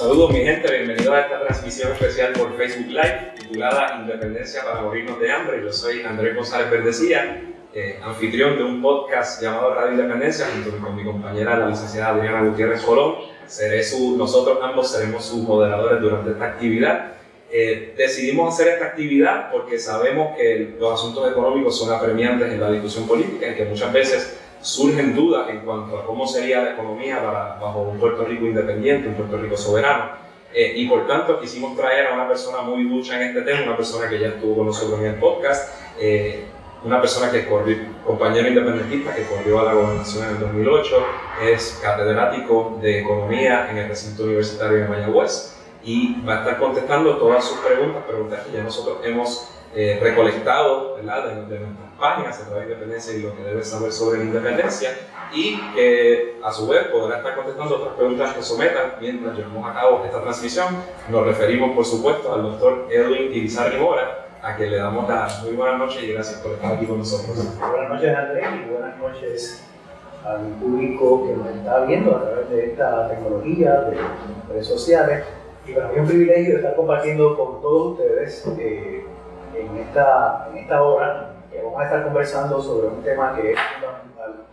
Saludos mi gente, bienvenidos a esta transmisión especial por Facebook Live titulada Independencia para morirnos de hambre. Yo soy Andrés González Verdecía, eh, anfitrión de un podcast llamado Radio Independencia junto con mi compañera la licenciada Adriana Gutiérrez Colón. Seré su, nosotros ambos seremos sus moderadores durante esta actividad. Eh, decidimos hacer esta actividad porque sabemos que los asuntos económicos son apremiantes en la discusión política y que muchas veces surgen dudas en cuanto a cómo sería la economía para, bajo un Puerto Rico independiente, un Puerto Rico soberano. Eh, y por tanto quisimos traer a una persona muy ducha en este tema, una persona que ya estuvo con nosotros en el podcast, eh, una persona que corrió, compañero independentista que corrió a la gobernación en el 2008, es catedrático de economía en el recinto universitario de Mayagüez y va a estar contestando todas sus preguntas, preguntas que ya nosotros hemos eh, recolectado ¿verdad? De, de, nuestras páginas sobre la independencia y lo que debes saber sobre la independencia y que a su vez podrá estar contestando otras preguntas que sometan mientras llevamos a cabo esta transmisión. Nos referimos por supuesto al doctor Edwin Irizarry a quien le damos la muy buenas noches y gracias por estar aquí con nosotros. Buenas noches Andrés y buenas noches al público que nos está viendo a través de esta tecnología, de redes sociales. Y para mí es un privilegio estar compartiendo con todos ustedes eh, en, esta, en esta hora que vamos a estar conversando sobre un tema que es fundamental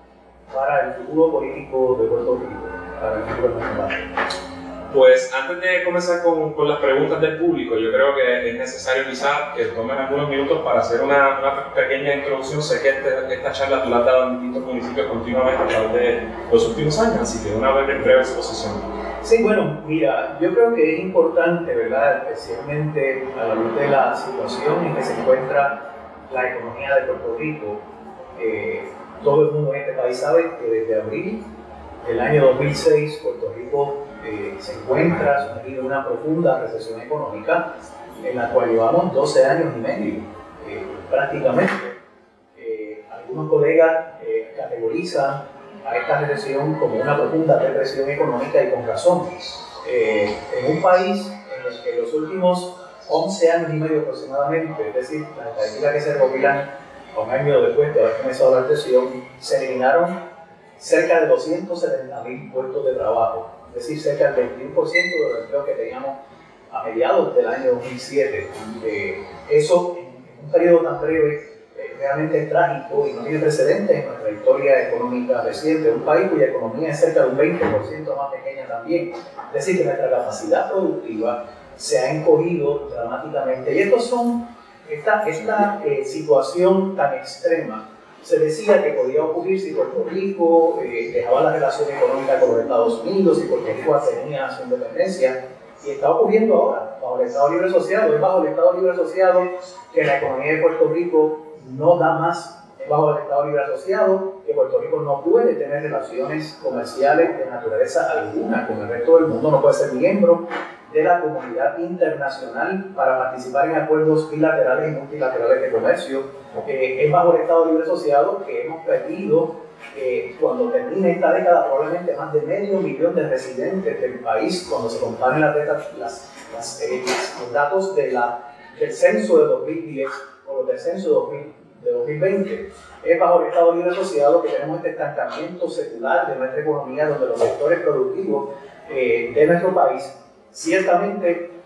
para el futuro político de Puerto Rico, para el futuro nacional. Pues antes de comenzar con, con, las preguntas del público, yo creo que es necesario quizás que tomen algunos minutos para hacer una, una pequeña introducción. Sé que este, esta charla tú la has dado en distintos municipios continuamente a través de los últimos años, así que una breve exposición. Sí, bueno, mira, yo creo que es importante, ¿verdad? Especialmente a la luz de la situación en que se encuentra la economía de Puerto Rico. Eh, todo el mundo en este país sabe que desde abril del año 2006 Puerto Rico eh, se encuentra sumergido en una profunda recesión económica en la cual llevamos 12 años y medio eh, prácticamente. Eh, algunos colegas categorizan a esta recesión como una profunda depresión económica y con razón. en un país en el que los últimos 11 años y medio aproximadamente, es decir, las estadísticas que se recopilan un año después de haber comenzado la recesión, se eliminaron cerca de 270 mil puestos de trabajo, es decir, cerca del 21% de los empleos que teníamos a mediados del año 2007. Eh, eso, en un periodo tan breve, eh, realmente es trágico y no tiene precedentes en nuestra historia económica reciente. Un país cuya economía es cerca de un 20% más pequeña también. Es decir, que nuestra capacidad productiva se ha encogido dramáticamente. Y estos son, esta, esta eh, situación tan extrema se decía que podía ocurrir si Puerto Rico eh, dejaba la relación económica con los Estados Unidos, si Puerto Rico tenía su independencia, y está ocurriendo ahora, bajo el Estado Libre Asociado. Es bajo el Estado Libre Asociado que la economía de Puerto Rico no da más, bajo el Estado Libre Asociado que Puerto Rico no puede tener relaciones comerciales de naturaleza alguna con el resto del mundo, no puede ser miembro de la comunidad internacional para participar en acuerdos bilaterales y multilaterales de comercio. Eh, es bajo el Estado Libre Asociado que hemos perdido, eh, cuando termine esta década, probablemente más de medio millón de residentes del país, cuando se comparen las, las, las, eh, los datos de la, del censo de 2010 o los del censo de, de 2020. Es bajo el Estado Libre Asociado que tenemos este estancamiento secular de nuestra economía, donde los sectores productivos de nuestro país ciertamente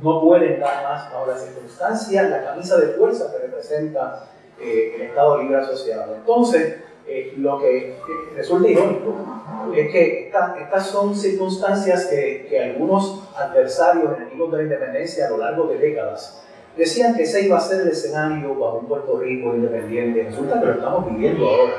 no pueden dar más bajo las circunstancias, la camisa de fuerza que representa eh, el Estado Libre Asociado. Entonces, eh, lo que eh, resulta irónico es que estas son circunstancias que, que, algunos adversarios enemigos de la independencia a lo largo de décadas decían que ese iba a ser el escenario bajo un Puerto Rico independiente. Resulta que lo estamos viviendo ahora.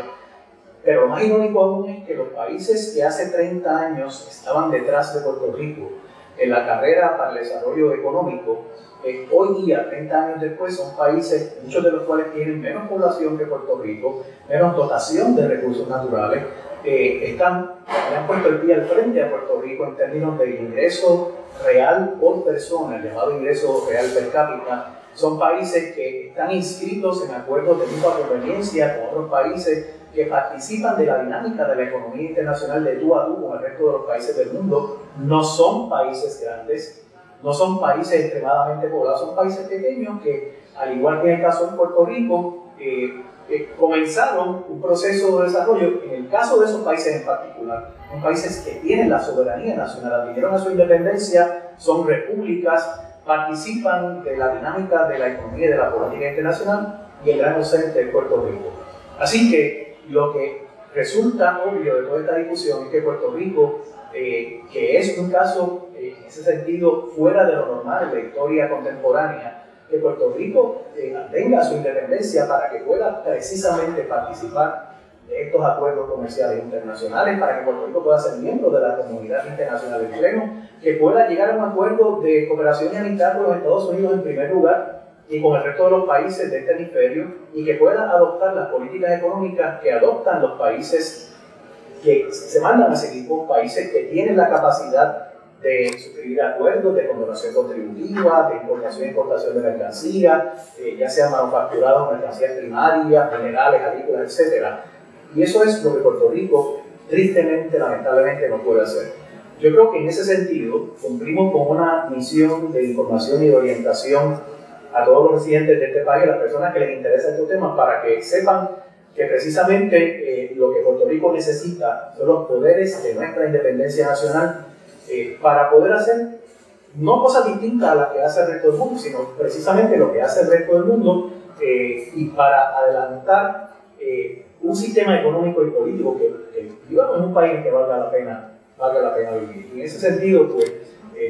Pero lo más irónico aún es que los países que hace 30 años estaban detrás de Puerto Rico, en la carrera para el desarrollo económico, eh, hoy día, 30 años después, son países, muchos de los cuales tienen menos población que Puerto Rico, menos dotación de recursos naturales, eh, están, le han puesto el pie al frente a Puerto Rico en términos de ingreso real por persona, el llamado ingreso real per cápita. Son países que están inscritos en acuerdos de mutua conveniencia con otros países que participan de la dinámica de la economía internacional de tú a tú con el resto de los países del mundo, no son países grandes, no son países extremadamente poblados, son países pequeños que, al igual que en el caso de Puerto Rico, eh, eh, comenzaron un proceso de desarrollo, en el caso de esos países en particular, países que tienen la soberanía nacional, adquirieron a su independencia, son repúblicas, participan de la dinámica de la economía y de la política internacional y el gran docente es Puerto Rico. Así que lo que resulta obvio de toda esta discusión es que Puerto Rico, eh, que es un caso eh, en ese sentido fuera de lo normal en la historia contemporánea, que Puerto Rico eh, tenga su independencia para que pueda precisamente participar de estos acuerdos comerciales internacionales, para que Puerto Rico pueda ser miembro de la comunidad internacional de pleno, que pueda llegar a un acuerdo de cooperación y amistad con los Estados Unidos en primer lugar, y con el resto de los países de este hemisferio y que pueda adoptar las políticas económicas que adoptan los países que se mandan a seguir con países que tienen la capacidad de suscribir acuerdos de condonación contributiva, de importación y exportación de mercancía, eh, ya sea manufacturados, mercancías primarias, minerales, agrícolas, etc. Y eso es lo que Puerto Rico, tristemente, lamentablemente, no puede hacer. Yo creo que en ese sentido cumplimos con una misión de información y de orientación a todos los residentes de este país, a las personas que les interesa este tema, para que sepan que precisamente eh, lo que Puerto Rico necesita son los poderes de nuestra independencia nacional eh, para poder hacer no cosas distintas a las que hace el resto del mundo, sino precisamente lo que hace el resto del mundo eh, y para adelantar un sistema económico y político que, que vivamos en un país que valga la pena, valga la pena vivir. Y en ese sentido, pues,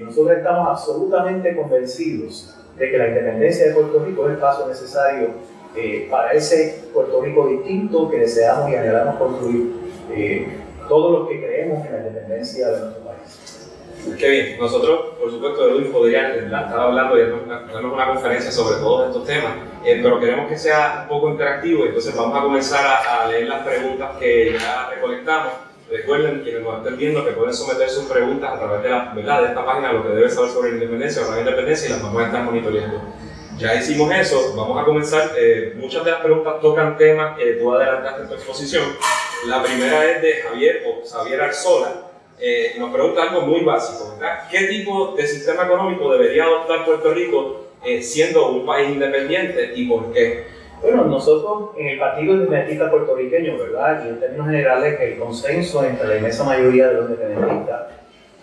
nosotros estamos absolutamente convencidos de que la independencia de Puerto Rico es el paso necesario eh, para ese Puerto Rico distinto que deseamos y anhelamos construir eh, todos los que creemos en la independencia de nuestro país. Qué bien, nosotros, por supuesto, Edwin podría estar hablando y darnos una conferencia sobre todos estos temas, eh, pero queremos que sea un poco interactivo, entonces vamos a comenzar a, a leer las preguntas que ya recolectamos. Recuerden, quienes nos estén viendo, que pueden someter sus preguntas a través de, la, ¿verdad? de esta página, lo que debe saber sobre la independencia o la independencia, y las vamos a estar monitoreando. Ya hicimos eso, vamos a comenzar. Eh, muchas de las preguntas tocan temas que tú adelantaste en tu exposición. La primera es de Javier o Javier Arzola. Eh, nos pregunta algo muy básico, ¿verdad? ¿Qué tipo de sistema económico debería adoptar Puerto Rico eh, siendo un país independiente y por qué? Bueno, nosotros en el Partido Independentista Puertorriqueño, ¿verdad? Y en términos generales, el consenso entre la inmensa mayoría de los independentistas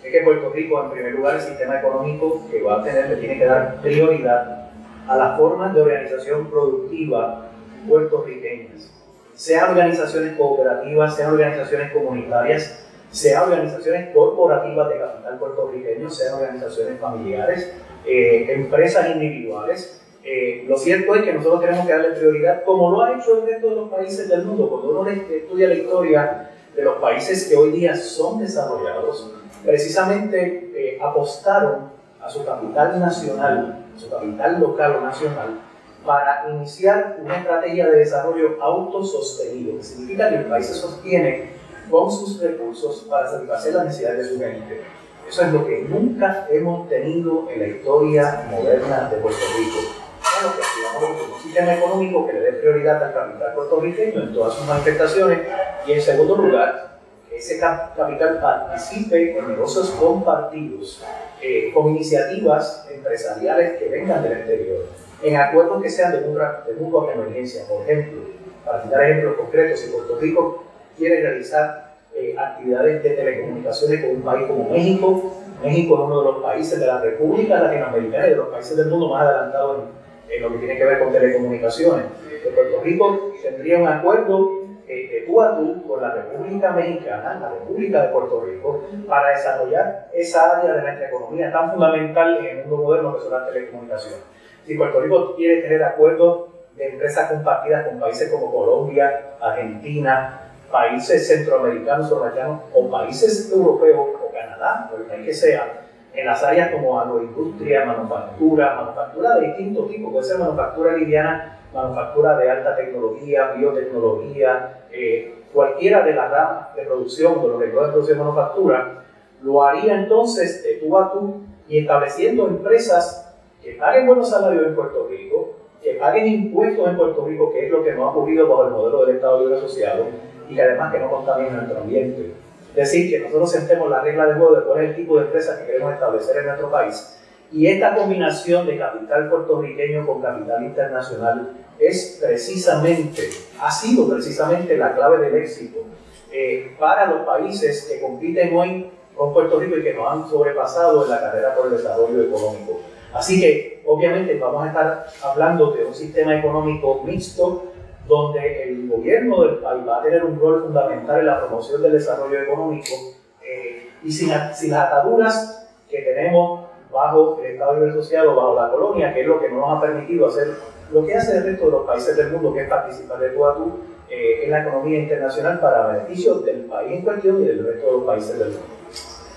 es que Puerto Rico, en primer lugar, el sistema económico que va a tener, le tiene que dar prioridad a las formas de organización productiva puertorriqueñas, sean organizaciones cooperativas, sean organizaciones comunitarias, sean organizaciones corporativas de capital puertorriqueño, sean organizaciones familiares, eh, empresas individuales, eh, lo cierto es que nosotros tenemos que darle prioridad, como lo ha hecho el resto de los países del mundo. Cuando uno estudia la historia de los países que hoy día son desarrollados, precisamente eh, apostaron a su capital nacional, a su capital local o nacional, para iniciar una estrategia de desarrollo autosostenido, que significa que el país se sostiene con sus recursos para satisfacer las necesidades de su gente. Eso es lo que nunca hemos tenido en la historia moderna de Puerto Rico que activamos un sistema económico que le dé prioridad al capital puertorriqueño en todas sus manifestaciones y en segundo lugar, que ese capital participe en negocios compartidos eh, con iniciativas empresariales que vengan del exterior, en acuerdos que sean de mutua, de conveniencia. Por ejemplo, para citar ejemplos concretos, si Puerto Rico quiere realizar eh, actividades de telecomunicaciones con un país como México, México es uno de los países de la República Latinoamericana y de los países del mundo más adelantados en en lo que tiene que ver con telecomunicaciones. Que Puerto Rico tendría un acuerdo eh, de tú a tú con la República Mexicana, la República de Puerto Rico, para desarrollar esa área de nuestra economía tan fundamental en el mundo moderno que son las telecomunicaciones. Si Puerto Rico quiere tener acuerdos de empresas compartidas con países como Colombia, Argentina, países centroamericanos o o países europeos o Canadá, o el país que sea, en las áreas como agroindustria, manufactura, manufactura de distintos tipos, puede ser manufactura liviana, manufactura de alta tecnología, biotecnología, eh, cualquiera de las ramas de producción, de los recursos de producción y manufactura, lo haría entonces de tú a tú y estableciendo empresas que paguen buenos salarios en Puerto Rico, que paguen impuestos en Puerto Rico, que es lo que no ha ocurrido bajo el modelo del Estado Libre Asociado, y que además que no contaminen nuestro ambiente decir que nosotros sentemos la regla de juego de cuál es el tipo de empresa que queremos establecer en nuestro país. Y esta combinación de capital puertorriqueño con capital internacional es precisamente, ha sido precisamente la clave del éxito eh, para los países que compiten hoy con Puerto Rico y que nos han sobrepasado en la carrera por el desarrollo económico. Así que, obviamente, vamos a estar hablando de un sistema económico mixto donde el gobierno del país va a tener un rol fundamental en la promoción del desarrollo económico eh, y sin, sin, las ataduras que tenemos bajo el Estado Libre Asociado, bajo la colonia, que es lo que no nos ha permitido hacer lo que hace el resto de los países del mundo, que es participar de tú a tú eh, en la economía internacional para beneficio del país en cuestión y del resto de los países del mundo.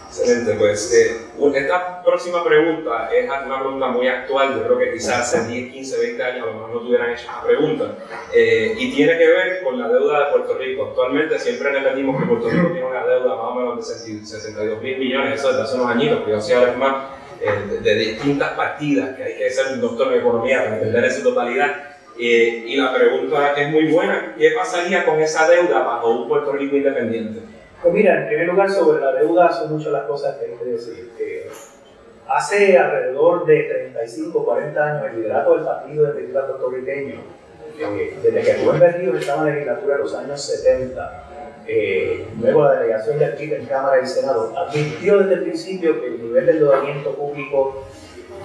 Excelente, pues eh, esta próxima pregunta es una pregunta muy actual, yo creo que quizás hace 10, 15, 20 años a lo mejor no tuvieran hecho esta pregunta, eh, y tiene que ver con la deuda de Puerto Rico. Actualmente siempre repetimos que Puerto Rico tiene una deuda más o menos de 62 mil millones, eso desde hace unos añitos, pero yo sé más eh, de, distintas partidas, que hay que ser un doctor en economía para entender esa totalidad. y la pregunta es muy buena, ¿qué pasaría con esa deuda bajo un Puerto Rico independiente? Pues mira, en primer lugar, sobre la deuda son muchas las cosas que hay que decir. hace alrededor de 35 40 años, el liderato del Partido de Legislador Puertorriqueño, eh, desde que Rubén Berrío estaba en la legislatura en los años 70, eh, luego la delegación del PIB en Cámara y Senado, advirtió desde el principio que el nivel de endeudamiento público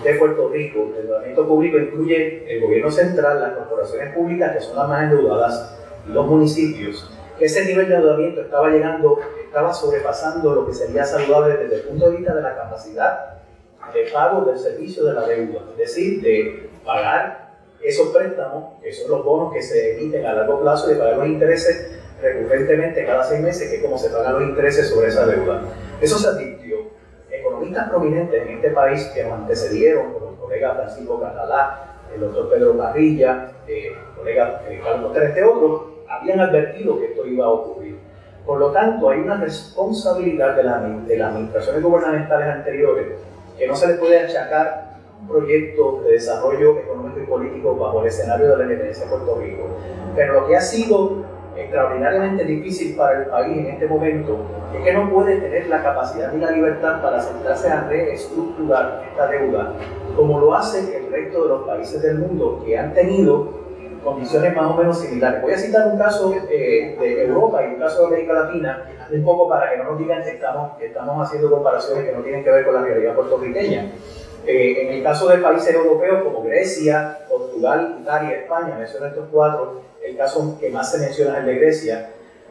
de Puerto Rico, el endeudamiento público incluye el gobierno central, las corporaciones públicas que son las más endeudadas, los municipios, ese nivel de endeudamiento estaba llegando, estaba sobrepasando lo que sería saludable desde el punto de vista de la capacidad de pago del servicio de la deuda, es decir, de pagar esos préstamos, que son los bonos que se emiten a largo plazo y pagar los intereses recurrentemente cada seis meses, que es como se pagan los intereses sobre esa deuda. Eso se advirtió. Economistas prominentes en este país que nos antecedieron, como el colega Francisco Catalá, el doctor Pedro Barrilla, el colega Carlos este otro, habían advertido que esto iba a ocurrir. Por lo tanto, hay una responsabilidad de, la, de las administraciones gubernamentales anteriores que no se les puede achacar un proyecto de desarrollo económico y político bajo el escenario de la independencia de Puerto Rico. Pero lo que ha sido extraordinariamente difícil para el país en este momento es que no puede tener la capacidad ni la libertad para sentarse a reestructurar esta deuda como lo hace el resto de los países del mundo que han tenido condiciones más o menos similares. Voy a citar un caso eh, de Europa y un caso de América Latina, un poco para que no nos digan que estamos, que estamos haciendo comparaciones que no tienen que ver con la realidad puertorriqueña. Eh, en el caso de países europeos como Grecia, Portugal, Italia, España, menciono estos cuatro, el caso que más se menciona es el de Grecia,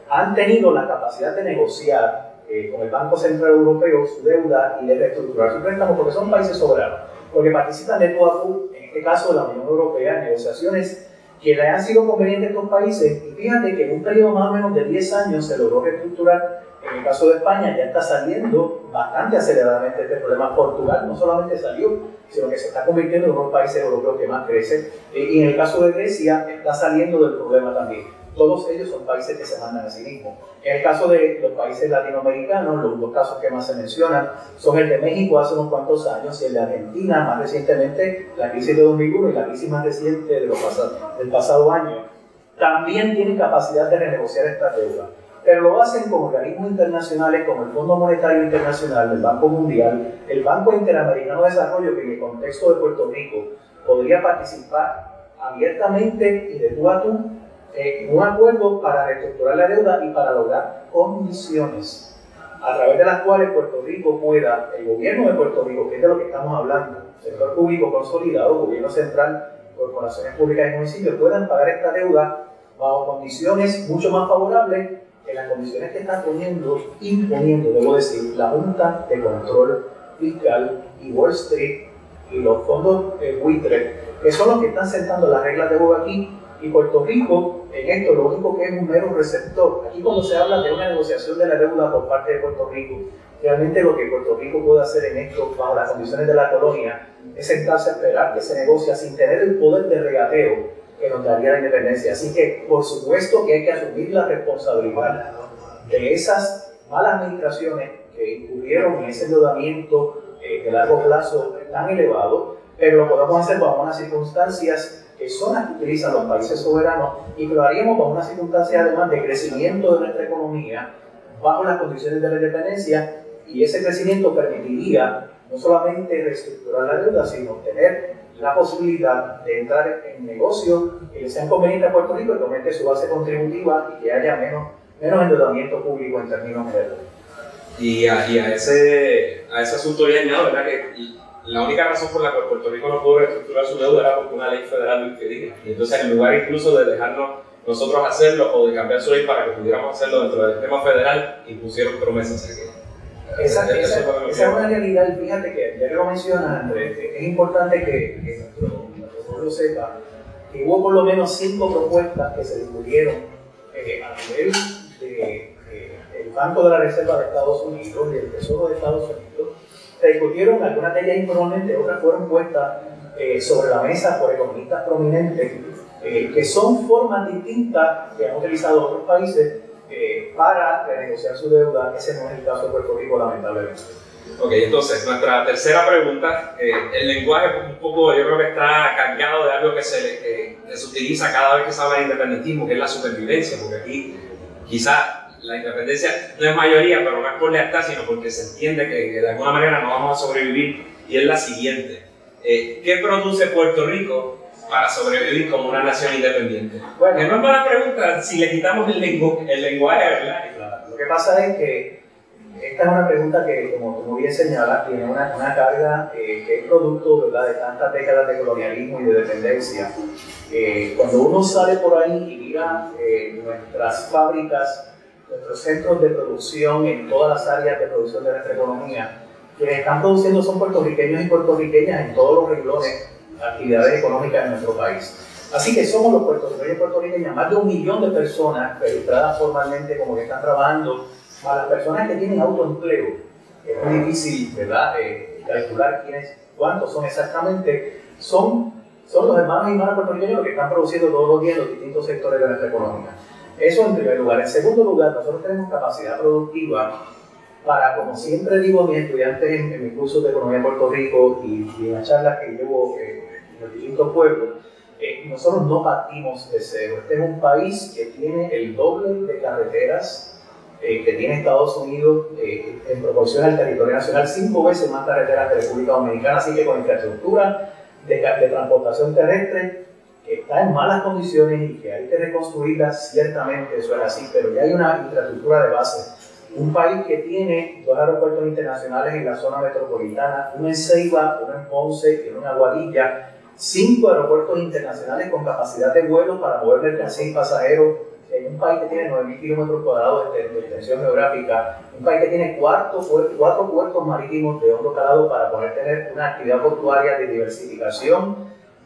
han tenido la capacidad de negociar eh, con el Banco Central Europeo su deuda y de reestructurar su préstamo porque son países soberanos, porque participan de todo en este caso de la Unión Europea, en negociaciones que le han sido convenientes a estos países. Y fíjate que en un periodo más o menos de 10 años se logró reestructurar. En el caso de España ya está saliendo bastante aceleradamente este problema. Portugal no solamente salió, sino que se está convirtiendo en uno de los países europeos que más crecen. Y en el caso de Grecia está saliendo del problema también todos ellos son países que se mandan a sí mismos. En el caso de los países latinoamericanos, los dos casos que más se mencionan son el de México hace unos cuantos años y el de Argentina más recientemente, la crisis de 2001 y la crisis más reciente de del pasado año. También tienen capacidad de renegociar esta deuda, pero lo hacen con organismos internacionales como el Fondo Monetario Internacional, el Banco Mundial, el Banco Interamericano de Desarrollo, que en el contexto de Puerto Rico podría participar abiertamente y de tú a tú eh, un acuerdo para reestructurar la deuda y para lograr condiciones a través de las cuales Puerto Rico pueda, el gobierno de Puerto Rico, que es de lo que estamos hablando, sector público consolidado, gobierno central, corporaciones públicas y municipios, puedan pagar esta deuda bajo condiciones mucho más favorables que las condiciones que están poniendo, imponiendo, debo decir, la Junta de Control Fiscal y Wall Street y los fondos eh, buitre, que son los que están sentando las reglas de juego aquí y Puerto Rico, en esto, lo único que es un mero receptor. Aquí cuando se habla de una negociación de la deuda por parte de Puerto Rico, realmente lo que Puerto Rico puede hacer en esto, bajo las condiciones de la colonia, es sentarse a esperar que se negocie sin tener el poder de regateo que nos daría la independencia. Así que, por supuesto que hay que asumir la responsabilidad de esas malas administraciones que incurrieron en ese endeudamiento eh, de largo plazo tan elevado, pero lo podemos hacer bajo unas circunstancias que son las que utilizan los países soberanos y lo haríamos bajo una circunstancia además de crecimiento de nuestra economía bajo las condiciones de la independencia y ese crecimiento permitiría no solamente reestructurar la deuda, sino tener la posibilidad de entrar en negocios que sean convenientes a Puerto Rico, que aumente su base contributiva y que haya menos menos endeudamiento público en términos generales. Y a, y a, ese, a ese asunto ya añado, ¿verdad? Que la única razón por la que Puerto Rico no pudo reestructurar su deuda era porque una ley federal lo impedía. Y entonces, en lugar incluso de dejarnos nosotros hacerlo o de cambiar su ley para que pudiéramos hacerlo dentro del sistema federal, impusieron promesas. que, esa, esa, esa, es una realidad fíjate que, ya que lo mencionas, Andrés, es importante que, que nuestro, nuestro pueblo sepa que hubo por lo menos cinco propuestas que se discutieron eh, a nivel de el Banco de la Reserva de Estados Unidos y el Tesoro de Estados Unidos, se discutieron algunas de ellas informalmente, otras fueron puestas eh, sobre la mesa por economistas prominentes, eh, que son formas distintas que han utilizado otros países eh, para renegociar su deuda. Ese no es el caso de Puerto Rico, lamentablemente. Ok, entonces nuestra tercera pregunta, el lenguaje un poco, yo creo que está cargado de algo que se, que se utiliza cada vez que se habla de independentismo, que es la supervivencia, porque aquí quizá la independencia no es mayoría, pero no es por lealtad, sino porque se entiende que, de alguna manera no vamos a sobrevivir. Y es la siguiente. Eh, ¿Qué produce Puerto Rico para sobrevivir como una nación independiente? Bueno, que no es mala pregunta si le quitamos el, el lenguaje, ¿verdad? Lo que pasa es que esta es una pregunta que, como tú bien señalas, tiene una, una carga eh, que es producto ¿verdad? de tantas décadas de colonialismo y de dependencia. Eh, cuando uno sale por ahí y mira nuestras fábricas nuestros centros de producción en todas las áreas de producción de nuestra economía. Quienes están produciendo son puertorriqueños y puertorriqueñas en todos los renglones de actividades económicas en nuestro país. Así que somos los puertorriqueños y puertorriqueñas, más de un millón de personas registradas formalmente como que están trabajando, a las personas que tienen autoempleo. Es muy difícil, ¿verdad?, eh, calcular quiénes, cuántos son exactamente. Son, son los hermanos y hermanas puertorriqueños que están produciendo todos los días en los distintos sectores de nuestra economía. Eso en primer lugar. En segundo lugar, nosotros tenemos capacidad productiva para, como siempre digo a mis estudiantes en, en mis cursos de Economía en Puerto Rico y, en las charlas que llevo eh, en los distintos pueblos, eh, nosotros no partimos de cero. Este es un país que tiene el doble de carreteras eh, que tiene Estados Unidos en proporción al territorio nacional, cinco veces más carreteras que República Dominicana, así que con infraestructura de, de transportación terrestre está en malas condiciones y que hay que reconstruirla, ciertamente eso es así, pero ya hay una infraestructura de base. Un país que tiene dos aeropuertos internacionales en la zona metropolitana, uno en Ceiba, uno en Ponce y uno en Aguadilla, cinco aeropuertos internacionales con capacidad de vuelo para mover mercancía y pasajeros, en un país que tiene 9.000 kilómetros cuadrados de, extensión geográfica, un país que tiene cuatro, cuatro puertos marítimos de hondo calado para poder tener una actividad portuaria de diversificación,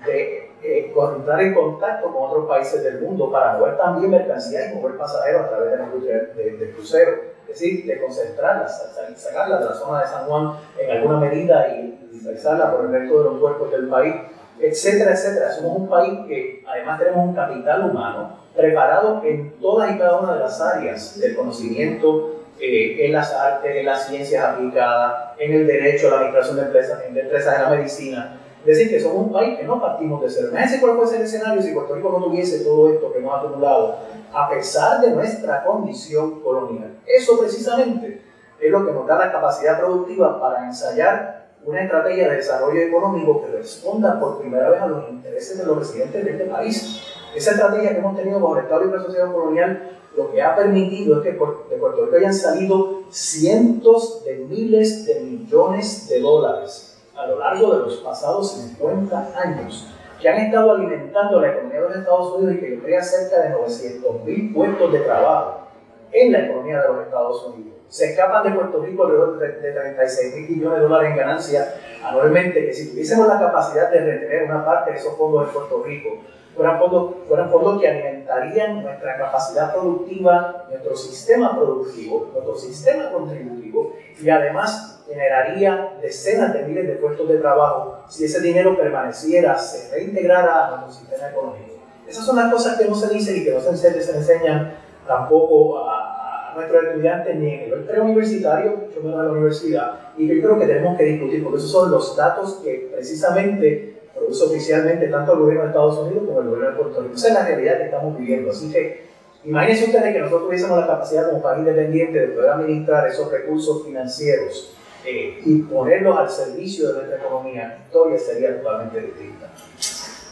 de eh, entrar en contacto con otros países del mundo para mover también mercancías y mover pasajeros a través de la industria del crucero. Es decir, de concentrarlas, sacarlas de la zona de San Juan en alguna medida y dispersarla por el resto de los puertos del país, etcétera, etcétera. Somos un país que además tenemos un capital humano preparado en todas y cada una de las áreas del conocimiento, eh, en las artes, en las ciencias aplicadas, en el derecho, la administración de empresas, en empresas de la medicina, decir, que somos un país que no partimos de cero. Imagínense cuál puede ser el escenario si Puerto Rico no tuviese todo esto que hemos acumulado, a pesar de nuestra condición colonial. Eso precisamente es lo que nos da la capacidad productiva para ensayar una estrategia de desarrollo económico que responda por primera vez a los intereses de los residentes de este país. Esa estrategia que hemos tenido bajo el Estado Libre Asociación Colonial lo que ha permitido es que de Puerto Rico hayan salido cientos de miles de millones de dólares a lo largo de los pasados 50 años que han estado alimentando la economía de los Estados Unidos y que crea cerca de 900 mil puestos de trabajo en la economía de los Estados Unidos. Se escapan de Puerto Rico alrededor de 36 mil millones de dólares en ganancias anualmente, que si tuviésemos la capacidad de retener una parte de esos fondos en Puerto Rico, fueran fondos, fueran fondos que alimentarían nuestra capacidad productiva, nuestro sistema productivo, nuestro sistema contributivo y además generaría decenas de miles de puestos de trabajo si ese dinero permaneciera, se reintegrara a nuestro sistema económico. Esas son las cosas que no se dicen y que no se, se enseñan tampoco a, a, nuestros estudiantes ni en el preuniversitario, mucho menos en la universidad, y que creo que tenemos que discutir, porque esos son los datos que precisamente produce oficialmente tanto el gobierno de Estados Unidos como el gobierno de Puerto Rico. Esa es la realidad que estamos viviendo. Así que imagínense ustedes que nosotros tuviésemos la capacidad como país independiente de poder administrar esos recursos financieros eh, y ponerlos al servicio de nuestra economía, la historia sería totalmente distinta.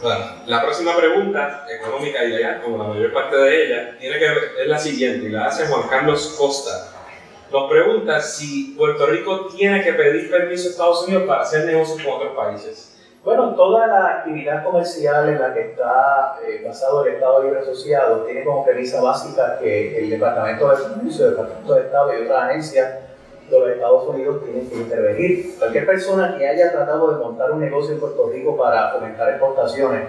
Bueno, la próxima pregunta, económica y legal, como la mayor parte de ella, tiene que ver, es la siguiente, y la hace Juan Carlos Costa. Nos pregunta si Puerto Rico tiene que pedir permiso a Estados Unidos para hacer negocios con otros países. Bueno, toda la actividad comercial en la que está eh, basado el Estado Libre Asociado tiene como premisa básica que el Departamento de Comercio, el Departamento de Estado y otras agencias los Estados Unidos tienen que intervenir. Cualquier persona que haya tratado de montar un negocio en Puerto Rico para fomentar exportaciones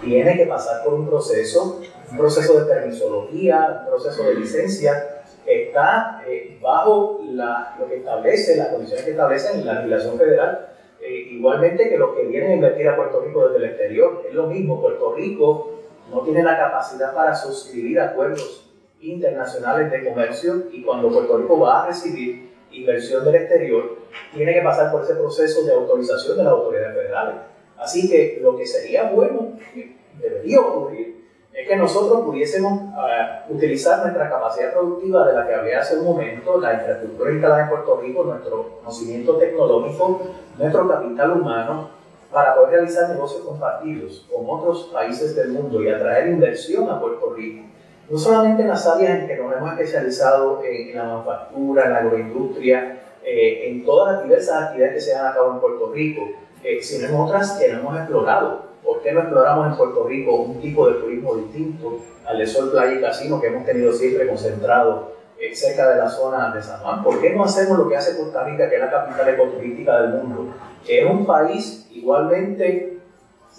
tiene que pasar por un proceso, un proceso de permisología, un proceso de licencia, está eh, bajo la, lo que establece, las condiciones que establecen la legislación federal eh, igualmente que los que vienen a invertir a Puerto Rico desde el exterior. Es lo mismo, Puerto Rico no tiene la capacidad para suscribir acuerdos internacionales de comercio y cuando Puerto Rico va a recibir inversión del exterior, tiene que pasar por ese proceso de autorización de las autoridades federales. Así que lo que sería bueno, que debería ocurrir, es que nosotros pudiésemos uh, utilizar nuestra capacidad productiva de la que hablé hace un momento, la infraestructura instalada en Puerto Rico, nuestro conocimiento tecnológico, nuestro capital humano, para poder realizar negocios compartidos con otros países del mundo y atraer inversión a Puerto Rico. No solamente en las áreas en que nos hemos especializado en, la manufactura, en la agroindustria, eh, en todas las diversas actividades que se han a cabo en Puerto Rico, eh, sino en otras que no hemos explorado ¿Por qué no exploramos en Puerto Rico un tipo de turismo distinto al de Sol, Playa y Casino que hemos tenido siempre concentrado eh, cerca de la zona de San Juan? ¿Por qué no hacemos lo que hace Costa Rica, que es la capital ecoturística del mundo? Que es un país igualmente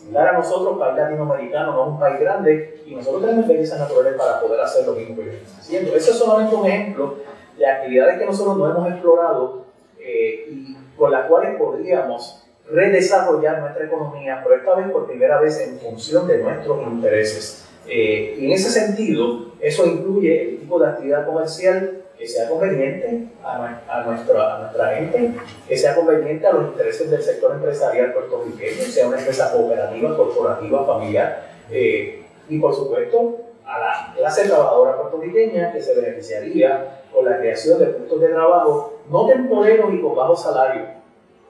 similar a nosotros, país latinoamericano, no es un país grande, y nosotros tenemos experiencias naturales para poder hacer lo mismo que ellos están haciendo. Eso es solamente un ejemplo de actividades que nosotros no hemos explorado eh, y con las cuales podríamos redesarrollar nuestra economía, pero esta vez por primera vez en función de nuestros intereses. Eh, y en ese sentido, eso incluye el tipo de actividad comercial que sea conveniente a, a, nuestra, a nuestra gente, que sea conveniente a los intereses del sector empresarial puertorriqueño, sea una empresa cooperativa, corporativa, familiar, eh, y por supuesto a la clase trabajadora puertorriqueña que se beneficiaría con la creación de puntos de trabajo no temporeros y con bajo salario,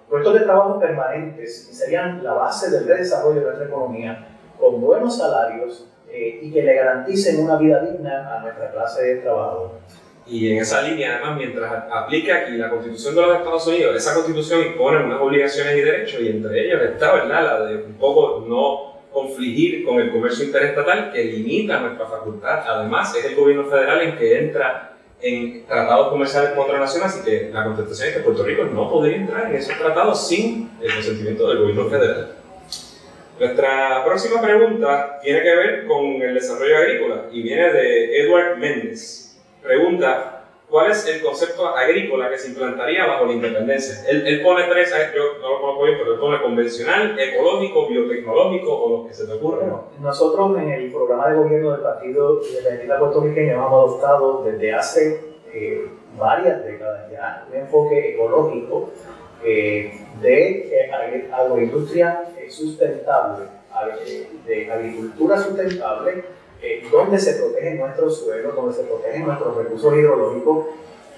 puestos de trabajo permanentes que serían la base del desarrollo de nuestra economía, con buenos salarios eh, y que le garanticen una vida digna a nuestra clase de trabajadores. Y en esa línea, además, mientras aplica aquí la Constitución de los Estados Unidos, esa Constitución impone unas obligaciones y derechos, y entre ellos está, ¿verdad?, la de un poco no confligir con el comercio interestatal que limita nuestra facultad. Además, es el gobierno federal en que entra en tratados comerciales con otras naciones, así que la contestación es que Puerto Rico no podría entrar en esos tratados sin el consentimiento del gobierno federal. Nuestra próxima pregunta tiene que ver con el desarrollo agrícola y viene de Edward Méndez. Pregunta, ¿Cuál es el concepto agrícola que se implantaría bajo la independencia? Él, pone tres, yo no lo conozco bien, pero él pone convencional, ecológico, biotecnológico o lo que se te ocurra. Bueno, nosotros en el programa de gobierno del Partido Independiente Puertorriqueño hemos adoptado desde hace eh, varias décadas ya un enfoque ecológico eh, de eh, agroindustria sustentable, de agricultura sustentable eh, donde se protegen nuestros suelos, donde se protegen nuestros recursos hidrológicos,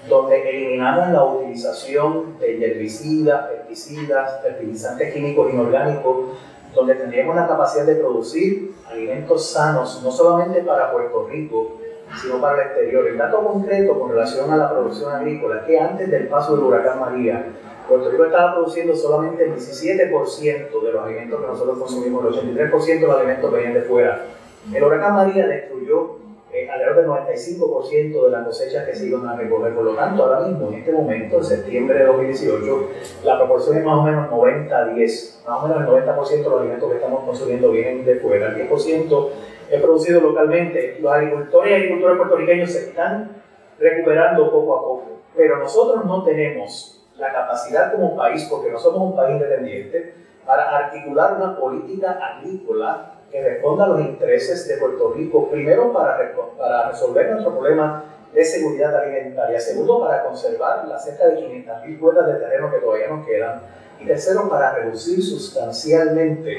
donde eliminamos la utilización de herbicidas, pesticidas, fertilizantes químicos inorgánicos, donde tendríamos la capacidad de producir alimentos sanos, no solamente para Puerto Rico, sino para el exterior. El dato concreto con relación a la producción agrícola que antes del paso del huracán María, Puerto Rico estaba produciendo solamente el 17% de los alimentos que nosotros consumimos, el 83% de los alimentos venían de fuera. El huracán María destruyó eh, alrededor del 95% de las cosechas que se iban a recoger. Por lo tanto, ahora mismo, en este momento, en septiembre de 2018, la proporción es más o menos 90-10. Más o menos el 90% de los alimentos que estamos consumiendo vienen de fuera. El 10% es producido localmente. Los agricultores y agricultores puertorriqueños se están recuperando poco a poco. Pero nosotros no tenemos la capacidad como país, porque no somos un país independiente, para articular una política agrícola que responda a los intereses de Puerto Rico, primero para, para resolver nuestro problema de seguridad alimentaria, segundo para conservar las cerca de 500.000 cuerdas de terreno que todavía nos quedan, y tercero para reducir sustancialmente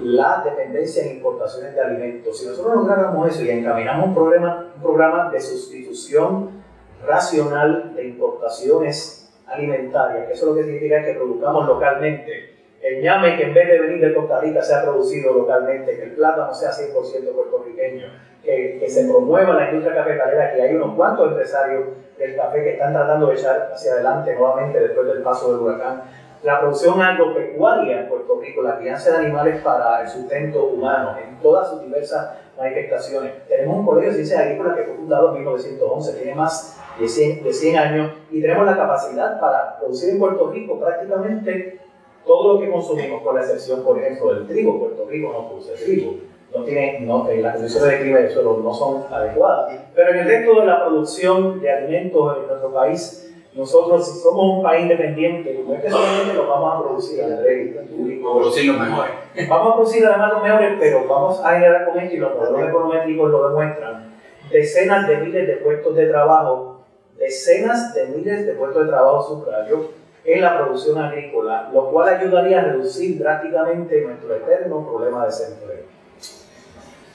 la dependencia en importaciones de alimentos. Si nosotros lográramos eso y encaminamos un programa, un programa de sustitución racional de importaciones alimentarias, que eso lo que significa que produzcamos localmente el ñame que en vez de venir de Costa Rica sea producido localmente, que el plátano sea 100% puertorriqueño, que, que, se promueva la industria cafetalera, que hay unos cuantos empresarios del café que están tratando de echar hacia adelante nuevamente después del paso del huracán. La producción agropecuaria en Puerto Rico, la crianza de animales para el sustento humano, en todas sus diversas manifestaciones. Tenemos un colegio de ciencias agrícolas que fue fundado en 1911, tiene más de 100, de 100 años y tenemos la capacidad para producir en Puerto Rico prácticamente todo lo que consumimos, con la excepción, por ejemplo, del trigo. Puerto Rico no produce trigo, no tiene, no, eh, las condiciones de clima y de suelo no son adecuadas. Pero en el resto de la producción de alimentos en nuestro país, nosotros, si somos un país independiente, no es que solamente lo vamos a producir, Andrés, Vamos a producir los mejores. Vamos a producir además los mejores, pero vamos a generar con esto, y los modelos econométricos lo demuestran, decenas de miles de puestos de trabajo, decenas de miles de puestos de trabajo subrayo en la producción agrícola, lo cual ayudaría a reducir drásticamente nuestro eterno problema de desempleo.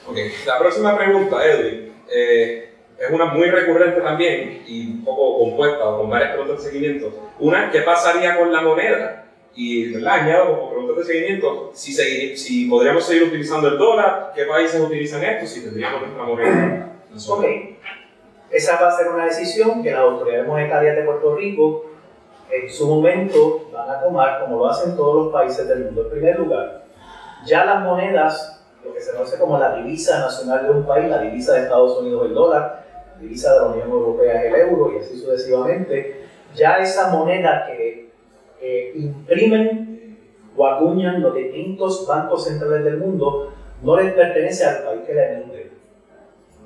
Ok, la próxima pregunta, Edwin, eh, es una muy recurrente también y un poco compuesta con varias preguntas de seguimiento. Una, ¿qué pasaría con la moneda? Y ¿verdad? añado como preguntas de seguimiento, si, si podríamos seguir utilizando el dólar, ¿qué países utilizan esto? Si tendríamos nuestra moneda. Ok, esa va a ser una decisión que las autoridades monetarias de Puerto Rico en su momento van a tomar, como lo hacen todos los países del mundo. En primer lugar, ya las monedas, lo que se conoce como la divisa nacional de un país, la divisa de Estados Unidos el dólar, la divisa de la Unión Europea el euro y así sucesivamente, ya esa moneda que imprimen o acuñan los distintos bancos centrales del mundo no les pertenece al país que la emite.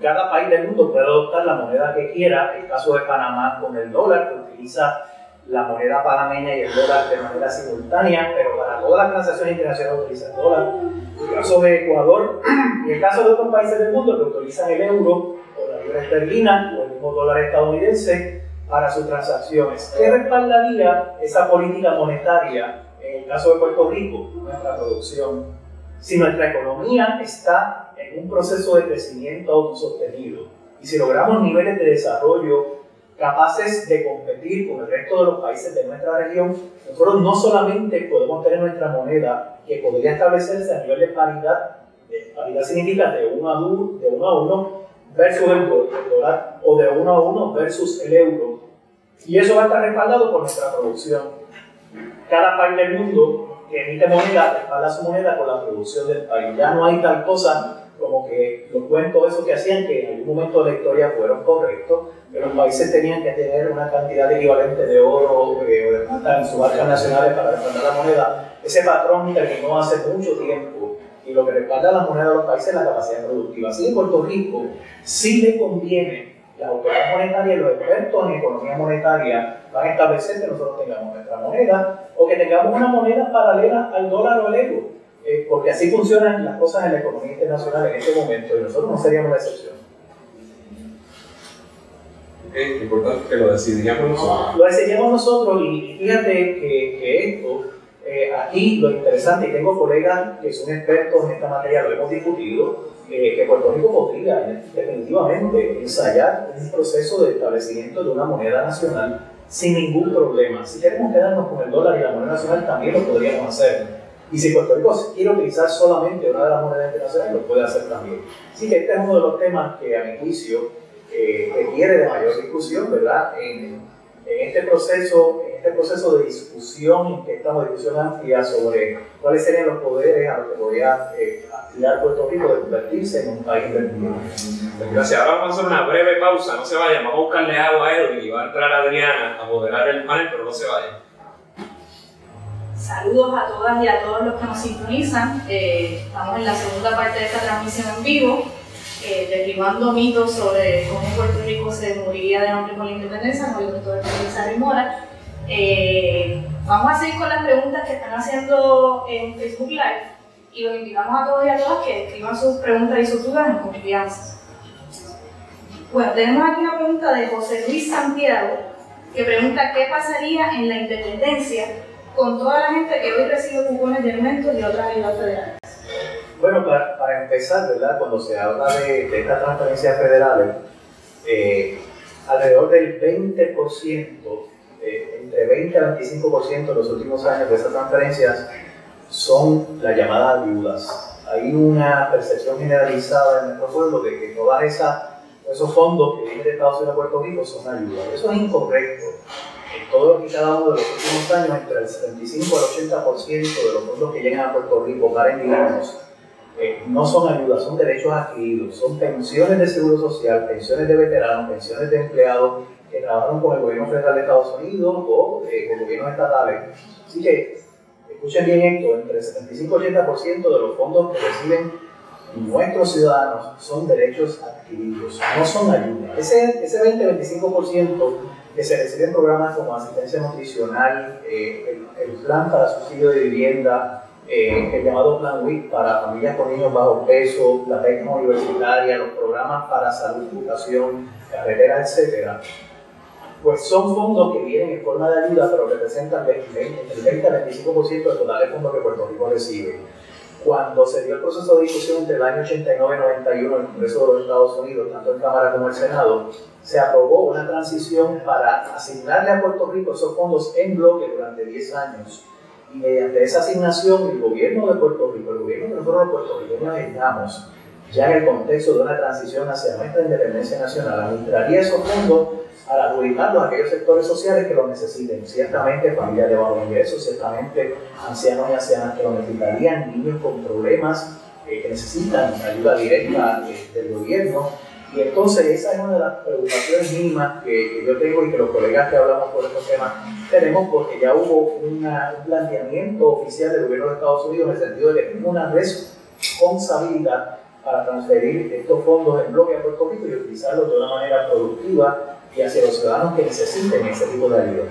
Cada país del mundo puede adoptar la moneda que quiera, el caso de Panamá con el dólar, que utiliza la moneda panameña y el dólar de manera simultánea, pero para todas las transacciones internacionales utiliza el dólar. El caso de Ecuador y el caso de otros países del mundo que utilizan el euro o la libra esterlina o el mismo dólar estadounidense para sus transacciones. ¿Qué respaldaría esa política monetaria en el caso de Puerto Rico? Nuestra producción. Si nuestra economía está en un proceso de crecimiento autosostenido y si logramos niveles de desarrollo capaces de competir con el resto de los países de nuestra región, nosotros no solamente podemos tener nuestra moneda que podría establecerse a nivel de paridad, de paridad significa de uno a uno, de uno a uno versus el dólar o de uno a uno versus el euro. Y eso va a estar respaldado por nuestra producción. Cada país del mundo que emite moneda respalda su moneda con la producción del país. Ya no hay tal cosa como que los cuentos esos que hacían que en algún momento de la historia fueron correctos, que los países tenían que tener una cantidad equivalente de oro eh, o de plata en sus arcas nacionales para respaldar la moneda. Ese patrón terminó hace mucho tiempo y lo que respalda la moneda de los países es la capacidad productiva. Así en Puerto Rico sí le conviene, la autoridad monetaria y los expertos en economía monetaria van a establecer que nosotros tengamos nuestra moneda o que tengamos una moneda paralela al dólar o al euro eh, porque así funcionan las cosas en la economía internacional en este momento y nosotros no seríamos la excepción. Es importante que lo decidiríamos nosotros. Lo decidiríamos nosotros y fíjate que, que esto, eh, aquí lo interesante, y tengo colegas que son expertos en esta materia, lo hemos discutido, eh, que Puerto Rico podría definitivamente ensayar un proceso de establecimiento de una moneda nacional sin ningún problema. Si queremos quedarnos con el dólar y la moneda nacional, también lo podríamos hacer y si Puerto Rico quiere utilizar solamente una de las monedas internacionales, lo puede hacer también. Así que este es uno de los temas que a mi juicio eh, requiere de mayor discusión, ¿verdad? En, en, este proceso, en este proceso de discusión, que estamos discusión amplia sobre cuáles serían los poderes a los que podría eh, aspirar Puerto Rico de convertirse en un país del mundo. Gracias. Ahora vamos a hacer una breve pausa, no se vayan, vamos a buscarle agua a Edwin y va a entrar Adriana a moderar el panel, pero no se vayan. Saludos a todas y a todos los que nos sintonizan. Eh, estamos en la segunda parte de esta transmisión en vivo, eh, derribando mitos sobre cómo Puerto Rico se moriría de hambre con la independencia, con el doctor Elizabeth Mora. Eh, vamos a seguir con las preguntas que están haciendo en Facebook Live y los invitamos a todos y a todas que escriban sus preguntas y sus dudas en confianza. Bueno, tenemos aquí una pregunta de José Luis Santiago que pregunta qué pasaría en la independencia con toda la gente que hoy recibe cupones de alimentos y otras ayudas federales? Bueno, para, para, empezar, ¿verdad? Cuando se habla de, de estas transferencias federales, eh, alrededor del 20%, eh, entre 20 a 25% en los últimos años de esas transferencias son las llamadas ayudas. Hay una percepción generalizada en nuestro pueblo de que todas esas esos fondos que vienen de Estados Unidos a Puerto Rico son ayudas. Eso es incorrecto. En todos y cada uno de los últimos años, entre el 75 al 80% de los fondos que llegan a Puerto Rico para individuos eh, no son ayudas, son derechos adquiridos, son pensiones de seguro social, pensiones de veteranos, pensiones de empleados que trabajaron con el gobierno federal de Estados Unidos o eh, con gobiernos estatales. Así que, escuchen bien esto, entre el 75 y 80% de los fondos que reciben nuestros ciudadanos son derechos adquiridos, no son ayudas. Ese, ese 20-25% que se recibe en programas como asistencia nutricional, eh, el, plan para subsidio de vivienda, eh, el llamado Plan WIC para familias con niños bajo peso, la beca universitaria, los programas para salud, educación, carretera, etcétera, pues son fondos que vienen en forma de ayuda, pero representan el 20 al 25% del total de fondos que Puerto Rico recibe. Cuando se dio el proceso de discusión entre el año 89 y 91 en el Congreso de los Estados Unidos, tanto en Cámara como en Senado, se aprobó una transición para asignarle a Puerto Rico esos fondos en bloque durante 10 años. Y mediante esa asignación, el gobierno de Puerto Rico, el gobierno de nosotros de Puerto Rico, estamos ya en el contexto de una transición hacia nuestra independencia nacional, administraría esos fondos para adjudicarlos a aquellos sectores sociales que lo necesiten. Ciertamente familias de bajo ingreso, ciertamente ancianos y ancianas que lo necesitarían, niños con problemas eh, que necesitan ayuda directa eh, del gobierno. Y entonces esa es una de las preocupaciones mínimas que, yo tengo y que los colegas que hablamos por estos temas tenemos porque ya hubo un planteamiento oficial del gobierno de Estados Unidos en el sentido de que una responsabilidad para transferir estos fondos en bloque a Puerto Rico y utilizarlos de una manera productiva y hacia los ciudadanos que necesiten ese tipo de ayuda.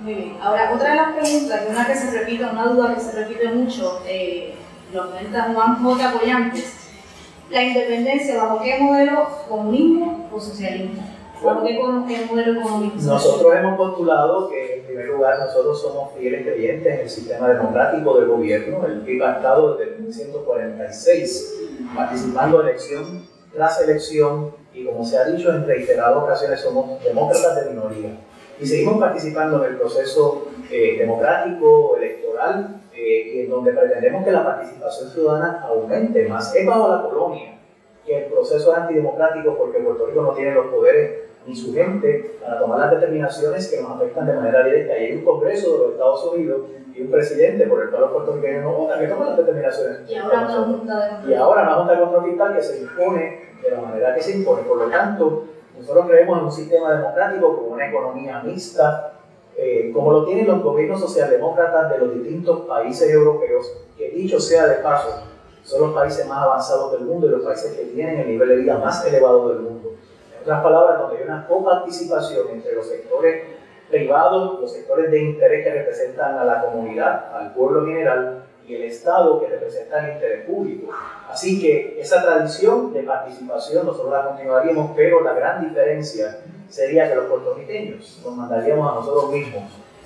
Muy bien. Ahora, otra de las preguntas, una que se repite, una duda que se repite mucho, eh, lo comenta Juan J. Apoyantes, la independencia, ¿bajo qué modelo? ¿Comunismo o socialismo? ¿Bajo qué, modelo económico? Nosotros hemos postulado que, en primer lugar, nosotros somos fieles creyentes en el sistema democrático del gobierno. El PIB ha estado desde 1946 participando elección tras elección y como se ha dicho en reiteradas ocasiones somos demócratas de minoría y seguimos participando en el proceso eh, democrático, electoral, eh, y en donde pretendemos que la participación ciudadana aumente más. Es bajo la colonia que el proceso es antidemocrático porque Puerto Rico no tiene los poderes ni su gente para tomar las determinaciones que nos afectan de manera directa. Y hay un Congreso de los Estados Unidos y un presidente por el cual los puertorriqueños no votan que toma las determinaciones. Y ahora una junta de... Y ahora una junta de control fiscal que se impone de la manera que se impone. Por lo tanto, nosotros creemos en un sistema democrático con una economía mixta, eh, como lo tienen los gobiernos socialdemócratas de los distintos países europeos, que dicho sea de paso, son los países más avanzados del mundo y los países que tienen el nivel de vida más elevado del mundo. En otras palabras, donde hay una coparticipación entre los sectores privados, los sectores de interés que representan a la comunidad, al pueblo general, y el Estado que representa el interés público. Así que esa tradición de participación nosotros la continuaríamos, pero la gran diferencia sería que los puertorriqueños nos mandaríamos a nosotros mismos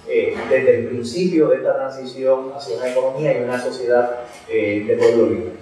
eh, desde el principio de esta transición hacia una economía y una sociedad eh, de pueblo libre.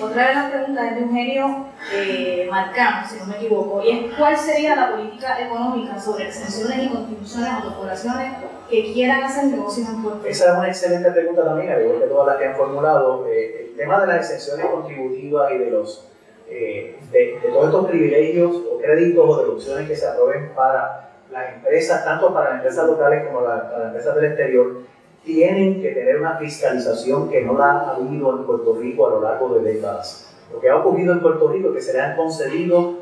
Otra de las preguntas es de Eugenio eh, Marcano, si no me equivoco, y es ¿cuál sería la política económica sobre exenciones y contribuciones a corporaciones que quieran hacer negocios en Puerto? Esa es una excelente pregunta también, al igual que todas las que han formulado. Eh, el tema de las exenciones contributivas y de los eh, de, todos estos privilegios o créditos o deducciones que se aprueben para las empresas, tanto para las empresas locales como para las empresas del exterior, tienen que tener una fiscalización que no la ha habido en Puerto Rico a lo largo de décadas. Lo que ha ocurrido en Puerto Rico es que se le han concedido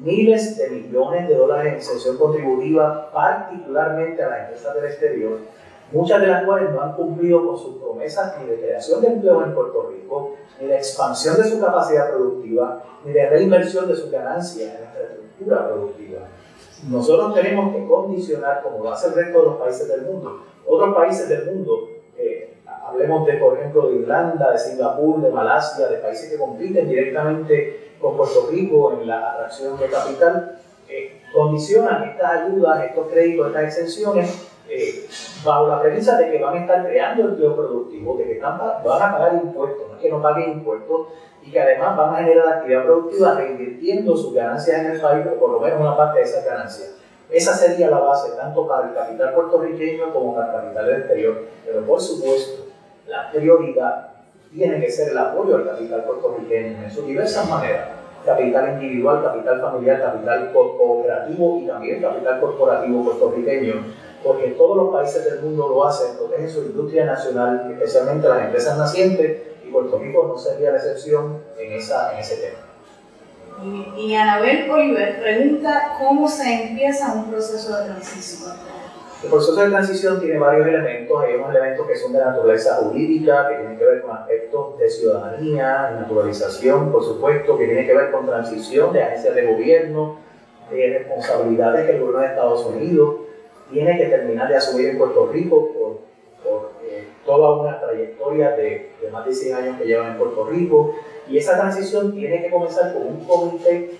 miles de millones de dólares en exención contributiva, particularmente a las empresas del exterior, muchas de las cuales no han cumplido con sus promesas ni de creación de empleo en Puerto Rico, ni de expansión de su capacidad productiva, ni de reinversión de sus ganancias en la infraestructura productiva. Nosotros tenemos que condicionar, como lo hace el resto de los países del mundo, otros países del mundo, eh, hablemos de, por ejemplo, de Irlanda, de Singapur, de Malasia, de países que compiten directamente con Puerto Rico en la atracción de capital, eh, condicionan estas ayudas, estos créditos, estas exenciones, eh, bajo la premisa de que van a estar creando empleo productivo, de que van a pagar impuestos, no es que no paguen impuestos, y que además van a generar actividad productiva reinvirtiendo sus ganancias en el país, o por lo menos una parte de esas ganancias. Esa sería la base tanto para el capital puertorriqueño como para el capital del exterior. Pero por supuesto, la prioridad tiene que ser el apoyo al capital puertorriqueño en sus diversas maneras. Capital individual, capital familiar, capital cooperativo y también capital corporativo puertorriqueño, porque todos los países del mundo lo hacen, protegen su industria nacional, especialmente las empresas nacientes, y Puerto Rico no sería la excepción en, esa, en ese tema. Y, y Anabel Oliver pregunta cómo se empieza un proceso de transición. El proceso de transición tiene varios elementos. Hay unos elementos que son de naturaleza jurídica, que tienen que ver con aspectos de ciudadanía, naturalización, por supuesto, que tiene que ver con transición de agencias de gobierno, de responsabilidades que el gobierno de Estados Unidos tiene que terminar de asumir en Puerto Rico por, por eh, toda una trayectoria de, de más de 100 años que llevan en Puerto Rico. Y esa transición tiene que comenzar con un comité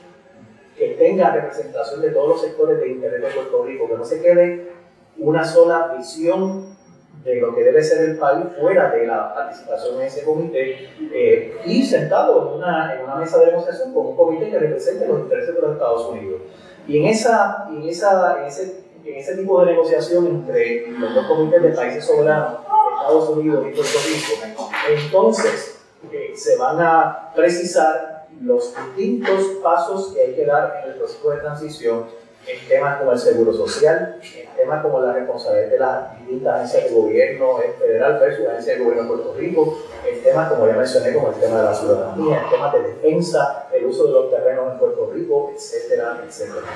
que tenga representación de todos los sectores de interés de Puerto Rico, que no se quede una sola visión de lo que debe ser el país fuera de la participación en ese comité eh, y sentado en una, en una mesa de negociación con un comité que represente los intereses de los Estados Unidos. Y en, esa, en, esa, en, ese, en ese tipo de negociación entre los dos comités de países soberanos, Estados Unidos y Puerto Rico, entonces eh, se van a precisar los distintos pasos que hay que dar en el proceso de transición en temas como el seguro social, en temas como la responsabilidad de las distintas agencias de gobierno federal versus agencias de gobierno de Puerto Rico, en temas como ya mencioné, como el tema de la ciudadanía, en temas de defensa, el uso de los terrenos en Puerto Rico, etcétera, etcétera.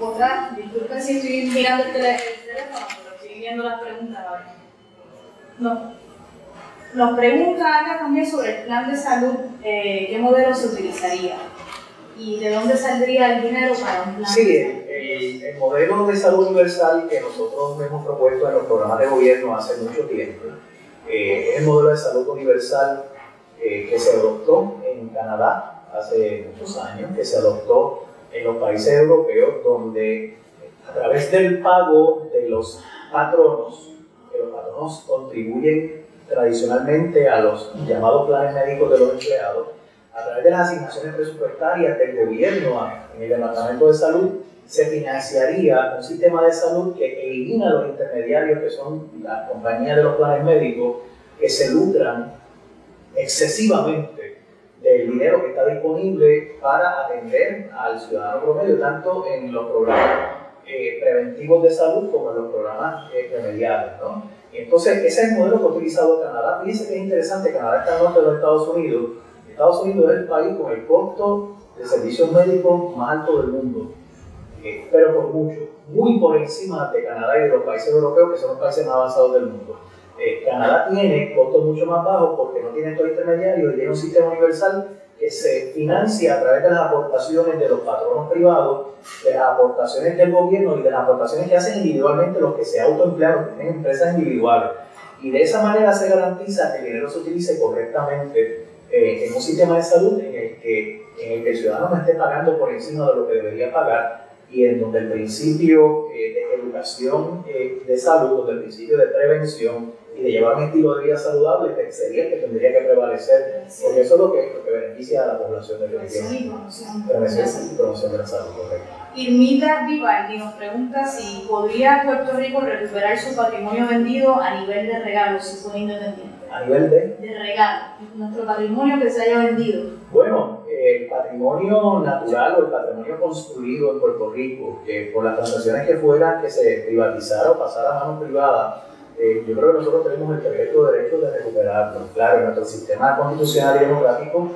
Otra, disculpen si estoy mirando el, teléfono, pero estoy viendo las preguntas a ver. No. Nos pregunta acá también sobre el plan de salud, eh, ¿qué modelo se utilizaría? ¿Y de dónde saldría el dinero para un plan? Sí, el, el, modelo de salud universal que nosotros hemos propuesto en los programas de gobierno hace mucho tiempo eh, es el modelo de salud universal eh, que se adoptó en Canadá hace muchos años, que se adoptó en los países europeos, donde a través del pago de los patronos, que los patronos contribuyen tradicionalmente a los llamados planes médicos de los empleados, a través de las asignaciones presupuestarias del gobierno en el Departamento de Salud, se financiaría un sistema de salud que elimina los intermediarios que son las compañías de los planes médicos que se lucran excesivamente del dinero que está disponible para atender al ciudadano promedio, tanto en los programas eh, preventivos de salud como en los programas eh, remediales. ¿no? Entonces, ese es el modelo que ha utilizado Canadá. Fíjense que es interesante, Canadá está al norte de los Estados Unidos, Estados Unidos es el país con el costo de servicios médicos más alto del mundo, eh, pero por mucho, muy por encima de Canadá y de los países europeos que son los países más avanzados del mundo. Eh, Canadá tiene costos mucho más bajos porque no tiene estos intermediarios y tiene un sistema universal que se financia a través de las aportaciones de los patronos privados, de las aportaciones del gobierno y de las aportaciones que hacen individualmente los que se autoemplean, que tienen empresas individuales. Y de esa manera se garantiza que el dinero se utilice correctamente eh, en un sistema de salud en el, que, en el que el ciudadano no esté pagando por encima de lo que debería pagar y en donde el principio eh, de educación eh, de salud, donde el principio de prevención y de llevar un estilo de vida saludable que sería el que tendría que prevalecer, porque eso es lo que, lo que beneficia a la población de la Prevención y promoción. Prevención y promoción de la salud, correcto. Irmita Vivaldi nos pregunta si podría Puerto Rico recuperar su patrimonio vendido a nivel de regalo si fue independiente. ¿A nivel de? De regalo, nuestro patrimonio que se haya vendido. Bueno, el patrimonio natural o el patrimonio construido en Puerto Rico, que por las transacciones que fueran, que se privatizara o pasara a manos privadas, eh, yo creo que nosotros tenemos el perfecto derecho de recuperarlo. Claro, en nuestro sistema constitucional y democrático,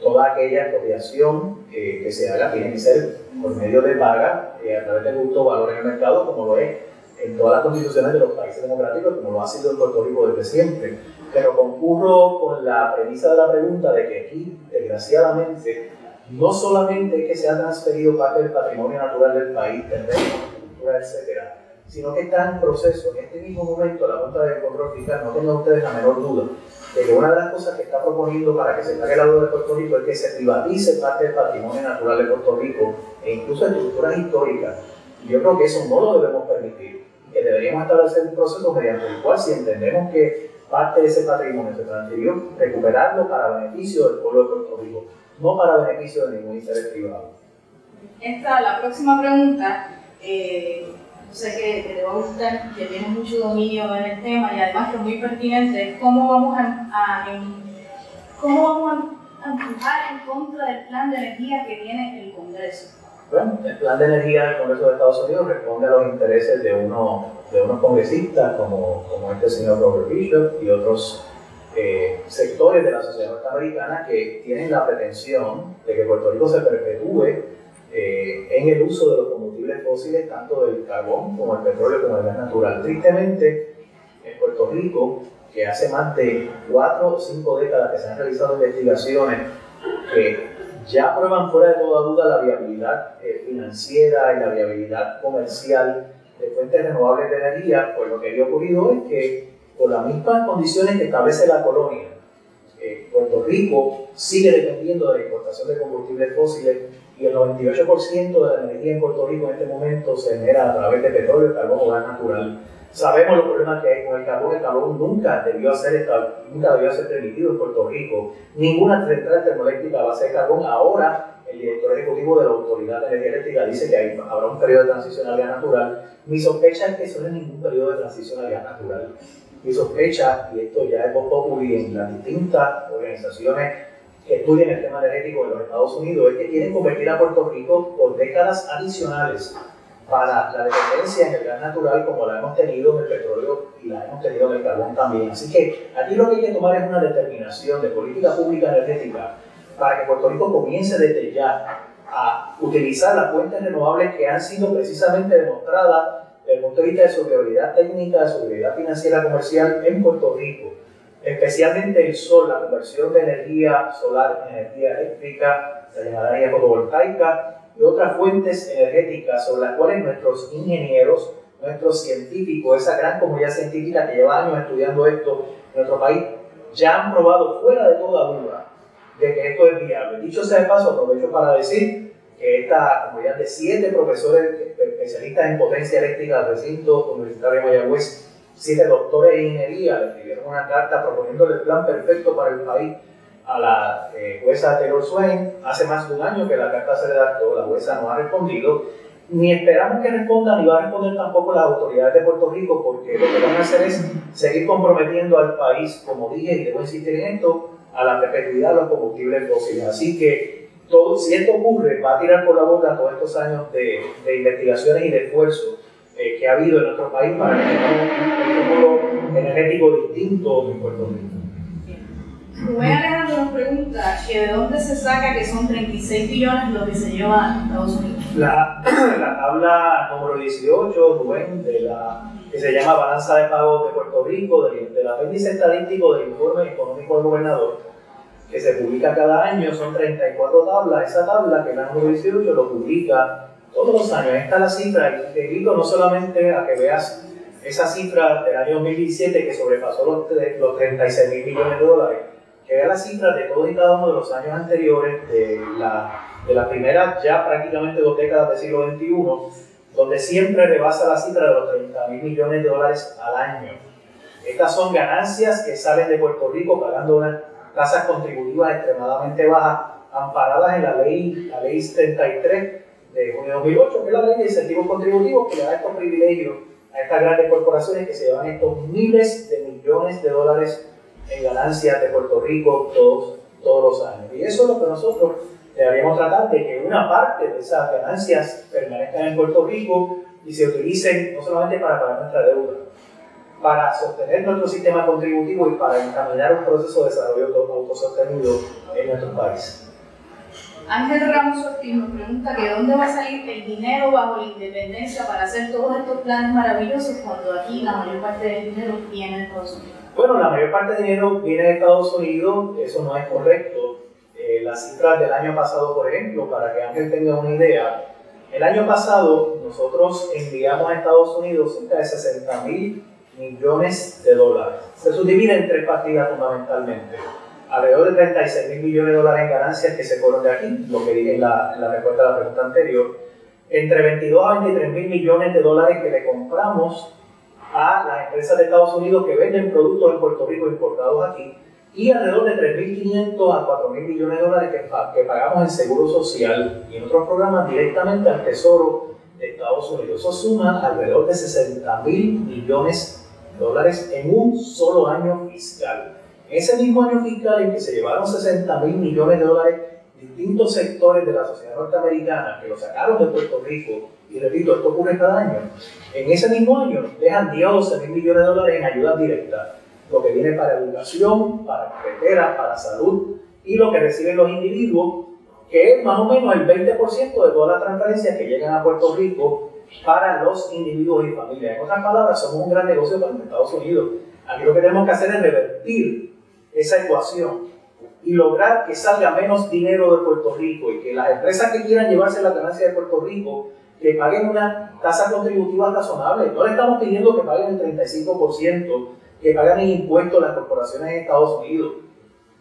toda aquella expropiación eh, que se haga tiene que ser por medio de paga eh, a través del justo valor en el mercado, como lo es en todas las constituciones de los países democráticos, como lo ha sido en Puerto Rico desde siempre. Pero concurro con la premisa de la pregunta de que aquí, desgraciadamente, no solamente es que se ha transferido parte del patrimonio natural del país, terreno, cultura, etcétera, sino que está en proceso. En este mismo momento, la Junta de Control Fiscal, no tengan ustedes la menor duda, de que una de las cosas que está proponiendo para que se pague la deuda de Puerto Rico es que se privatice parte del patrimonio natural de Puerto Rico e incluso estructuras históricas. Y yo creo que eso no lo debemos permitir. Que deberíamos establecer un proceso mediante el cual, si entendemos que parte de ese patrimonio se transfirió, recuperarlo para beneficio del pueblo de Puerto Rico, no para beneficio de ningún interés privado. Esta, la próxima pregunta. Eh, sé que, te va a gustar, que tienes mucho dominio en el tema y además que es muy pertinente, cómo vamos a, cómo vamos a empujar en contra del plan de energía que tiene el Congreso. Bueno, el plan de energía del Congreso de Estados Unidos responde a los intereses de, uno, de unos congresistas como, como este señor Robert Bishop y otros eh, sectores de la sociedad norteamericana que tienen la pretensión de que Puerto Rico se perpetúe eh, en el uso de los combustibles fósiles, tanto del carbón como el petróleo como el gas natural. Tristemente, en Puerto Rico, que hace más de cuatro o cinco décadas que se han realizado investigaciones que ya prueban fuera de toda duda la viabilidad eh, financiera y la viabilidad comercial de fuentes renovables de energía, pues lo que había ocurrido es que por las mismas condiciones que establece la colonia, eh, Puerto Rico sigue dependiendo de la importación de combustibles fósiles y el 98% de la energía en Puerto Rico en este momento se genera a través de petróleo, carbón o gas natural. Sabemos los problemas que hay con el carbón. El carbón nunca debió ser, nunca debió ser permitido en Puerto Rico. Ninguna central termoeléctrica va a ser carbón. Ahora, el director ejecutivo de la Autoridad de Energía Eléctrica dice que habrá un periodo de transición al gas natural. Mi sospecha es que eso no es ningún periodo de transición al gas natural. Mi sospecha, y esto ya es poco en las distintas organizaciones que estudian el tema energético en los Estados Unidos es que quieren convertir a Puerto Rico por décadas adicionales para la dependencia en el gas natural como la hemos tenido en el petróleo y la hemos tenido en el carbón también. Así que aquí lo que hay que tomar es una determinación de política pública energética para que Puerto Rico comience desde ya a utilizar las fuentes renovables que han sido precisamente demostradas desde el punto de vista de su prioridad técnica, de su prioridad financiera comercial en Puerto Rico especialmente el sol, la conversión de energía solar en energía eléctrica, la llamada energía fotovoltaica y otras fuentes energéticas sobre las cuales nuestros ingenieros, nuestros científicos, esa gran comunidad científica que lleva años estudiando esto en nuestro país, ya han probado fuera de toda duda de que esto es viable. Dicho sea de paso, aprovecho para decir que esta comunidad de siete profesores especialistas en potencia eléctrica del recinto universitario de Mayagüez siete doctores de ingeniería le escribieron una carta proponiéndole el plan perfecto para el país a la eh, jueza Taylor Swain. Hace más de un año que la carta se redactó, la jueza no ha respondido, ni esperamos que responda, ni va a responder tampoco las autoridades de Puerto Rico, porque lo que van a hacer es seguir comprometiendo al país, como dije, y debo insistir en esto, a la perpetuidad de los combustibles fósiles. Así que todo, si esto ocurre, va a tirar por la boca todos estos años de, de investigaciones y de esfuerzo eh, que ha habido en nuestro país para tengamos un futuro energético distinto en Puerto Rico. Rubén Alejandro nos pregunta que de dónde se saca que son 36 billones lo que se lleva a Estados Unidos. La, la tabla número 18, Rubén, de la, que se llama Balanza de Pagos de Puerto Rico, del, del apéndice estadístico del informe económico del gobernador, que se publica cada año, son 34 tablas. Esa tabla, que es la número 18, lo publica todos los años. está la cifra y te invito no solamente a que veas esa cifra del año 2017 que sobrepasó los, los 36 mil millones de dólares, que veas la cifra de todos y cada uno de los años anteriores, de la, de la primera ya prácticamente dos décadas del siglo XXI, donde siempre rebasa la cifra de los 30 mil millones de dólares al año. Estas son ganancias que salen de Puerto Rico pagando unas tasas contributivas extremadamente bajas, amparadas en la ley, la ley 33 de junio de 2008, que es la ley de incentivos contributivos que le da estos privilegios a estas grandes corporaciones que se llevan estos miles de millones de dólares en ganancias de Puerto Rico todos, todos los años. Y eso es lo que nosotros deberíamos tratar de que una parte de esas ganancias permanezcan en Puerto Rico y se utilicen no solamente para pagar nuestra deuda, para sostener nuestro sistema contributivo y para encaminar un proceso de desarrollo autosostenido en nuestro país. Ángel Ramos Ortiz nos pregunta que dónde va a salir el dinero bajo la independencia para hacer todos estos planes maravillosos cuando aquí la mayor parte del dinero viene de Estados Unidos. Bueno, la mayor parte del dinero viene de Estados Unidos, eso no es correcto. Eh, las cifras del año pasado, por ejemplo, para que Ángel tenga una idea, el año pasado nosotros enviamos a Estados Unidos cerca de 60 mil millones de dólares. Se subdivide en tres partidas fundamentalmente alrededor de 36 mil millones de dólares en ganancias que se cobran de aquí, lo que dije en la, en la respuesta a la pregunta anterior, entre 22 a 23 mil millones de dólares que le compramos a las empresas de Estados Unidos que venden productos en Puerto Rico importados aquí, y alrededor de 3.500 a 4.000 millones de dólares que, que pagamos en seguro social y en otros programas directamente al Tesoro de Estados Unidos. Eso suma alrededor de 60 mil millones de dólares en un solo año fiscal. En ese mismo año fiscal en que se llevaron 60 mil millones de dólares distintos sectores de la sociedad norteamericana que lo sacaron de Puerto Rico, y repito, esto ocurre cada año, en ese mismo año dejan 10 o 12 mil millones de dólares en ayuda directa, lo que viene para educación, para carreteras, para salud, y lo que reciben los individuos, que es más o menos el 20% de todas las transferencias que llegan a Puerto Rico para los individuos y familias. En otras palabras, somos un gran negocio para los Estados Unidos. Aquí lo que tenemos que hacer es revertir esa ecuación y lograr que salga menos dinero de Puerto Rico y que las empresas que quieran llevarse la ganancia de Puerto Rico que paguen una tasa contributiva razonable. No le estamos pidiendo que paguen el 35%, que paguen el impuesto las corporaciones en Estados Unidos.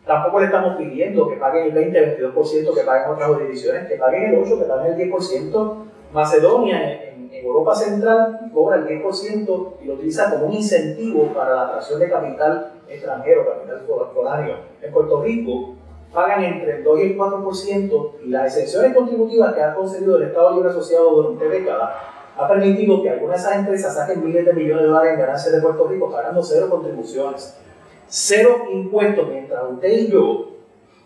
Tampoco le estamos pidiendo que paguen el 20-22%, que paguen otras jurisdicciones, que paguen el 8%, que paguen el 10%. Macedonia en, en Europa Central cobra el 10% y lo utiliza como un incentivo para la atracción de capital extranjero, capital foráneo. En Puerto Rico pagan entre el 2 y el 4% y las exenciones contributivas que ha concedido el Estado Libre Asociado durante décadas ha permitido que algunas de esas empresas saquen miles de millones de dólares en ganancias de Puerto Rico pagando cero contribuciones, cero impuestos, mientras usted y yo,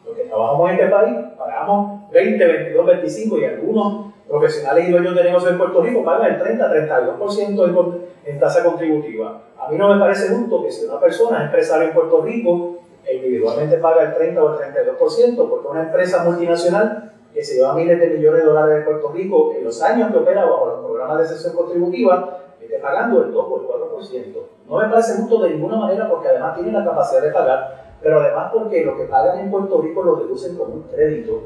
los que trabajamos en este país, pagamos 20, 22, 25 y algunos profesionales y dueños de negocios en Puerto Rico pagan el 30, 32% en tasa contributiva. A mí no me parece justo que si una persona es empresaria en Puerto Rico individualmente paga el 30 o el 32%, porque una empresa multinacional que se lleva miles de millones de dólares de Puerto Rico en los años que opera bajo los programas de sesión contributiva, esté pagando el 2 o el 4%. No me parece justo de ninguna manera porque además tienen la capacidad de pagar, pero además porque lo que pagan en Puerto Rico lo deducen como un crédito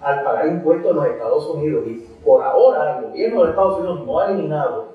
al pagar impuestos en los Estados Unidos. Y por ahora el gobierno de Estados Unidos no ha eliminado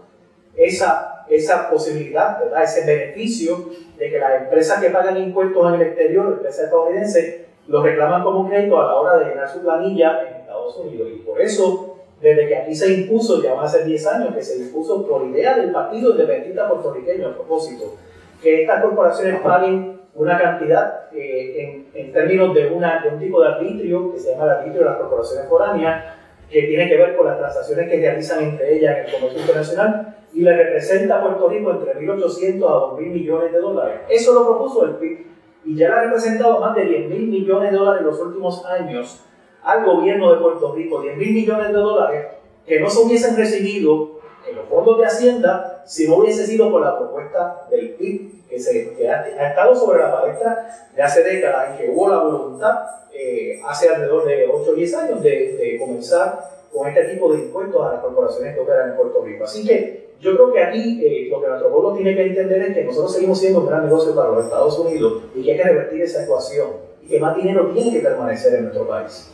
esa esa posibilidad, ¿verdad? ese beneficio de que las empresas que pagan impuestos en el exterior, empresas estadounidenses, lo reclaman como crédito a la hora de llenar su planilla en Estados Unidos. Y por eso, desde que aquí se impuso, ya van a ser 10 años, que se impuso por idea del Partido Independentista Puertorriqueño a propósito, que estas corporaciones paguen una cantidad eh, en, en, términos de, una, de un tipo de arbitrio que se llama el arbitrio de las corporaciones foráneas, que tiene que ver con las transacciones que realizan entre ellas en el comercio internacional, y le representa a Puerto Rico entre 1.800 a 2.000 millones de dólares. Eso lo propuso el PIB y ya le ha representado más de 10.000 millones de dólares en los últimos años al gobierno de Puerto Rico, 10.000 millones de dólares que no se hubiesen recibido en los fondos de Hacienda si no hubiese sido por la propuesta del PIB que, se, que ha, estado sobre la palestra de hace décadas en que hubo la voluntad eh, hace alrededor de 8 o 10 años de, de comenzar con este tipo de impuestos a las corporaciones que operan en Puerto Rico. Así que yo creo que aquí eh, lo que nuestro pueblo tiene que entender es que nosotros seguimos siendo un gran negocio para los Estados Unidos y que hay que revertir esa ecuación y que más dinero tiene que permanecer en nuestro país.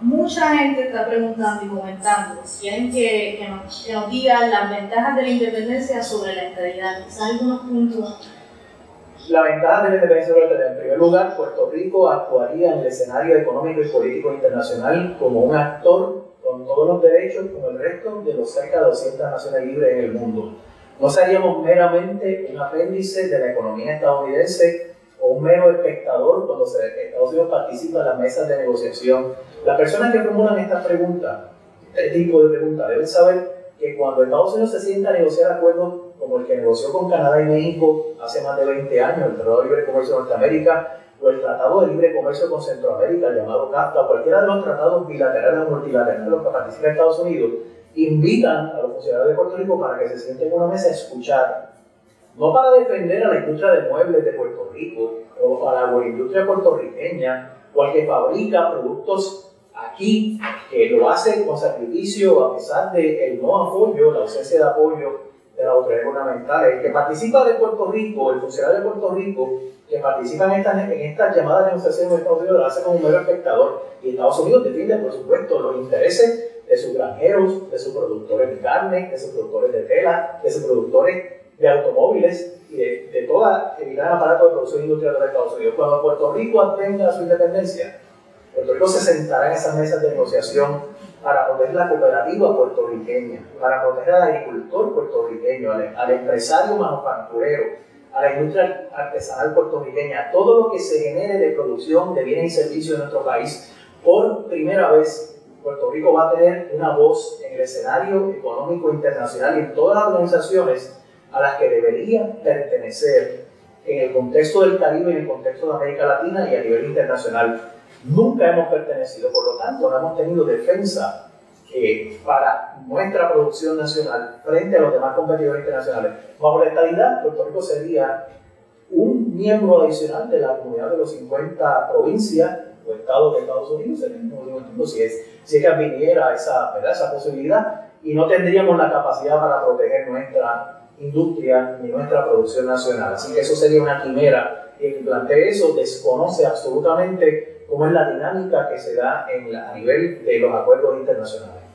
Mucha gente está preguntando y comentando, quieren que, que, nos, que nos digan las ventajas de la independencia sobre la estabilidad. Quizás algunos puntos la ventaja de la independencia sobre la En primer lugar, Puerto Rico actuaría en el escenario económico y político internacional como un actor con todos los derechos como el resto de los cerca de 200 naciones libres en el mundo. No seríamos meramente un apéndice de la economía estadounidense o un mero espectador cuando Estados Unidos participa en las mesas de negociación. Las personas que formulan esta pregunta, este tipo de preguntas, deben saber que cuando Estados Unidos se sienta a negociar acuerdos como el que negoció con Canadá y México hace más de 20 años, el Tratado de Libre Comercio de Norteamérica, o el Tratado de Libre Comercio con Centroamérica, llamado CAFTA, o cualquiera de los tratados bilaterales o multilaterales en los que participa Estados Unidos, invitan a los funcionarios de Puerto Rico para que se sienten en una mesa a escuchar, no para defender a la industria de muebles de Puerto Rico, o a la industria puertorriqueña, o que fabrica productos aquí, que lo hace con sacrificio a pesar del no apoyo, la ausencia de apoyo de la autoridad gubernamental. El que participa de Puerto Rico, el funcionario de Puerto Rico, que participa en estas, en estas llamadas negociaciones de Estados Unidos, lo hace como un mero espectador. Y Estados Unidos defiende, por supuesto, los intereses de sus granjeros, de sus productores de carne, de sus productores de tela, de sus productores de automóviles y de, de toda el gran aparato de producción industrial de Estados Unidos. Cuando Puerto Rico obtenga su independencia, Puerto Rico se sentará en esas mesas de negociación para proteger la cooperativa puertorriqueña, para proteger al agricultor puertorriqueño, al, empresario manufacturero, a la industria artesanal puertorriqueña, todo lo que se genere de producción de bienes y servicios en nuestro país, por primera vez Puerto Rico va a tener una voz en el escenario económico internacional y en todas las organizaciones a las que debería pertenecer en el contexto del Caribe, en el contexto de América Latina y a nivel internacional. Nunca hemos pertenecido, por lo tanto, no hemos tenido defensa eh, para nuestra producción nacional frente a los demás competidores internacionales. Bajo la estabilidad, Puerto Rico sería un miembro adicional de la comunidad de los 50 provincias o estados de Estados Unidos, si es, si es que viniera esa, esa posibilidad, y no tendríamos la capacidad para proteger nuestra industria ni nuestra producción nacional. Así que eso sería una quimera. Y el que plantee eso desconoce absolutamente cómo es la dinámica que se da en a nivel de los acuerdos internacionales.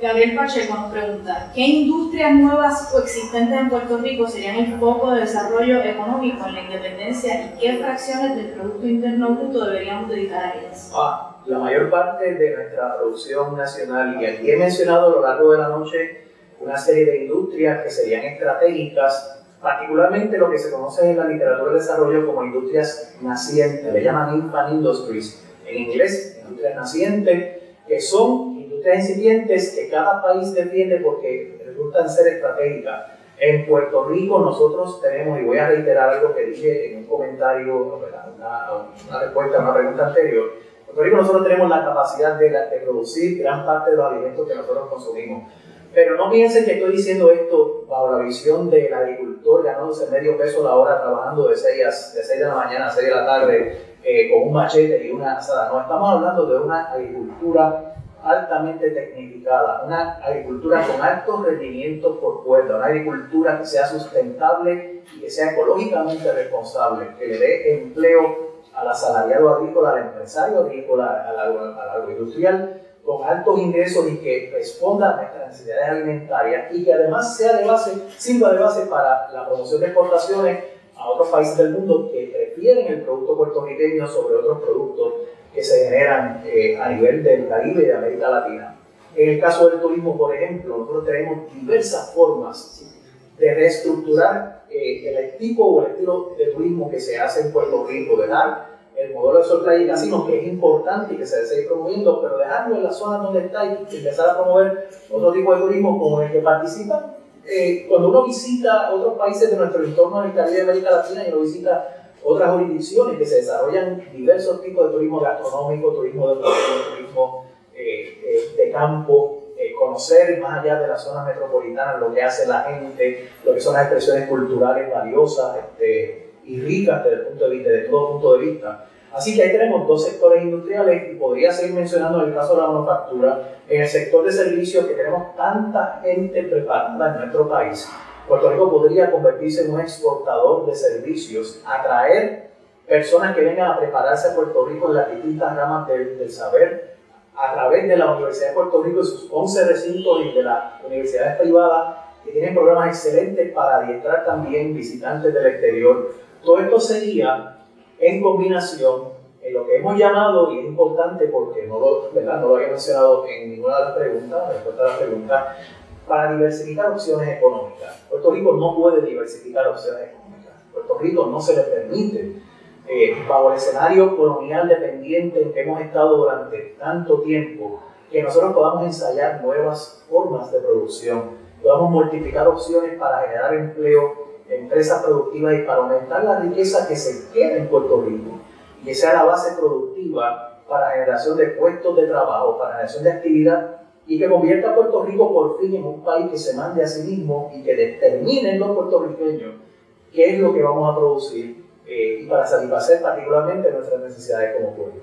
Gabriel Pacheco nos pregunta, ¿qué industrias nuevas o existentes en Puerto Rico serían el foco de desarrollo económico en la independencia y qué fracciones del Producto Interno Bruto deberíamos dedicar a ellas? Ah, la mayor parte de nuestra producción nacional, y aquí he mencionado a lo largo de la noche una serie de industrias que serían estratégicas, particularmente lo que se conoce en la literatura de desarrollo como industrias nacientes, le llaman infant industries en inglés, industrias nacientes, que son incipientes que cada país defiende porque resultan ser estratégicas. En Puerto Rico nosotros tenemos, y voy a reiterar algo que dije en un comentario, una, una respuesta a una pregunta anterior, en Puerto Rico nosotros tenemos la capacidad de, de, producir gran parte de los alimentos que nosotros consumimos. Pero no piensen que estoy diciendo esto bajo la visión del agricultor ganándose medio peso la hora trabajando de 6, de 6 de la mañana a 6 de la tarde eh, con un machete y una asada. No, estamos hablando de una agricultura altamente tecnificada, una agricultura con altos rendimientos por cuerda, una agricultura que sea sustentable y que sea ecológicamente responsable, que le dé empleo al asalariado agrícola, al empresario agrícola, al, agroindustrial, con altos ingresos y que responda a nuestras necesidades alimentarias y que además sea de base, sirva de base para la promoción de exportaciones a otros países del mundo que prefieren el producto puertorriqueño sobre otros productos que se generan eh, a nivel del Caribe y de América Latina. En el caso del turismo, por ejemplo, nosotros tenemos diversas formas de reestructurar eh, el tipo o el estilo de turismo que se hace en Puerto Rico, dejar el modelo de sol, playa y casino, que es importante y que se debe seguir promoviendo, pero dejarlo en la zona donde está y empezar a promover otro tipo de turismo como el que participa. Eh, cuando uno visita otros países de nuestro entorno en el Caribe de América Latina y uno visita otras jurisdicciones que se desarrollan diversos tipos de turismo gastronómico, turismo de turismo eh, eh, de campo, eh, conocer más allá de las zonas metropolitanas lo que hace la gente, lo que son las expresiones culturales valiosas este, y ricas desde, el punto de vista, desde todo punto de vista. Así que ahí tenemos dos sectores industriales y podría seguir mencionando en el caso de la manufactura, en el sector de servicios que tenemos tanta gente preparada en nuestro país Puerto Rico podría convertirse en un exportador de servicios, atraer personas que vengan a prepararse a Puerto Rico en las distintas ramas del, saber a través de la Universidad de Puerto Rico y sus 11 recintos y de las universidades privadas que tienen programas excelentes para adiestrar también visitantes del exterior. Todo esto sería en combinación en lo que hemos llamado, y es importante porque no lo, ¿verdad? no lo había mencionado en ninguna de las preguntas, respuesta a la pregunta, para diversificar opciones económicas. Puerto Rico no puede diversificar opciones económicas. Puerto Rico no se le permite, eh, bajo el escenario colonial dependiente en que hemos estado durante tanto tiempo, que nosotros podamos ensayar nuevas formas de producción, podamos multiplicar opciones para generar empleo, empresas productivas y para aumentar la riqueza que se queda en Puerto Rico y que sea la base productiva para generación de puestos de trabajo, para generación de actividad y que convierta a Puerto Rico por fin en un país que se mande a sí mismo y que determinen los puertorriqueños qué es lo que vamos a producir eh, y para satisfacer particularmente nuestras necesidades como pueblo.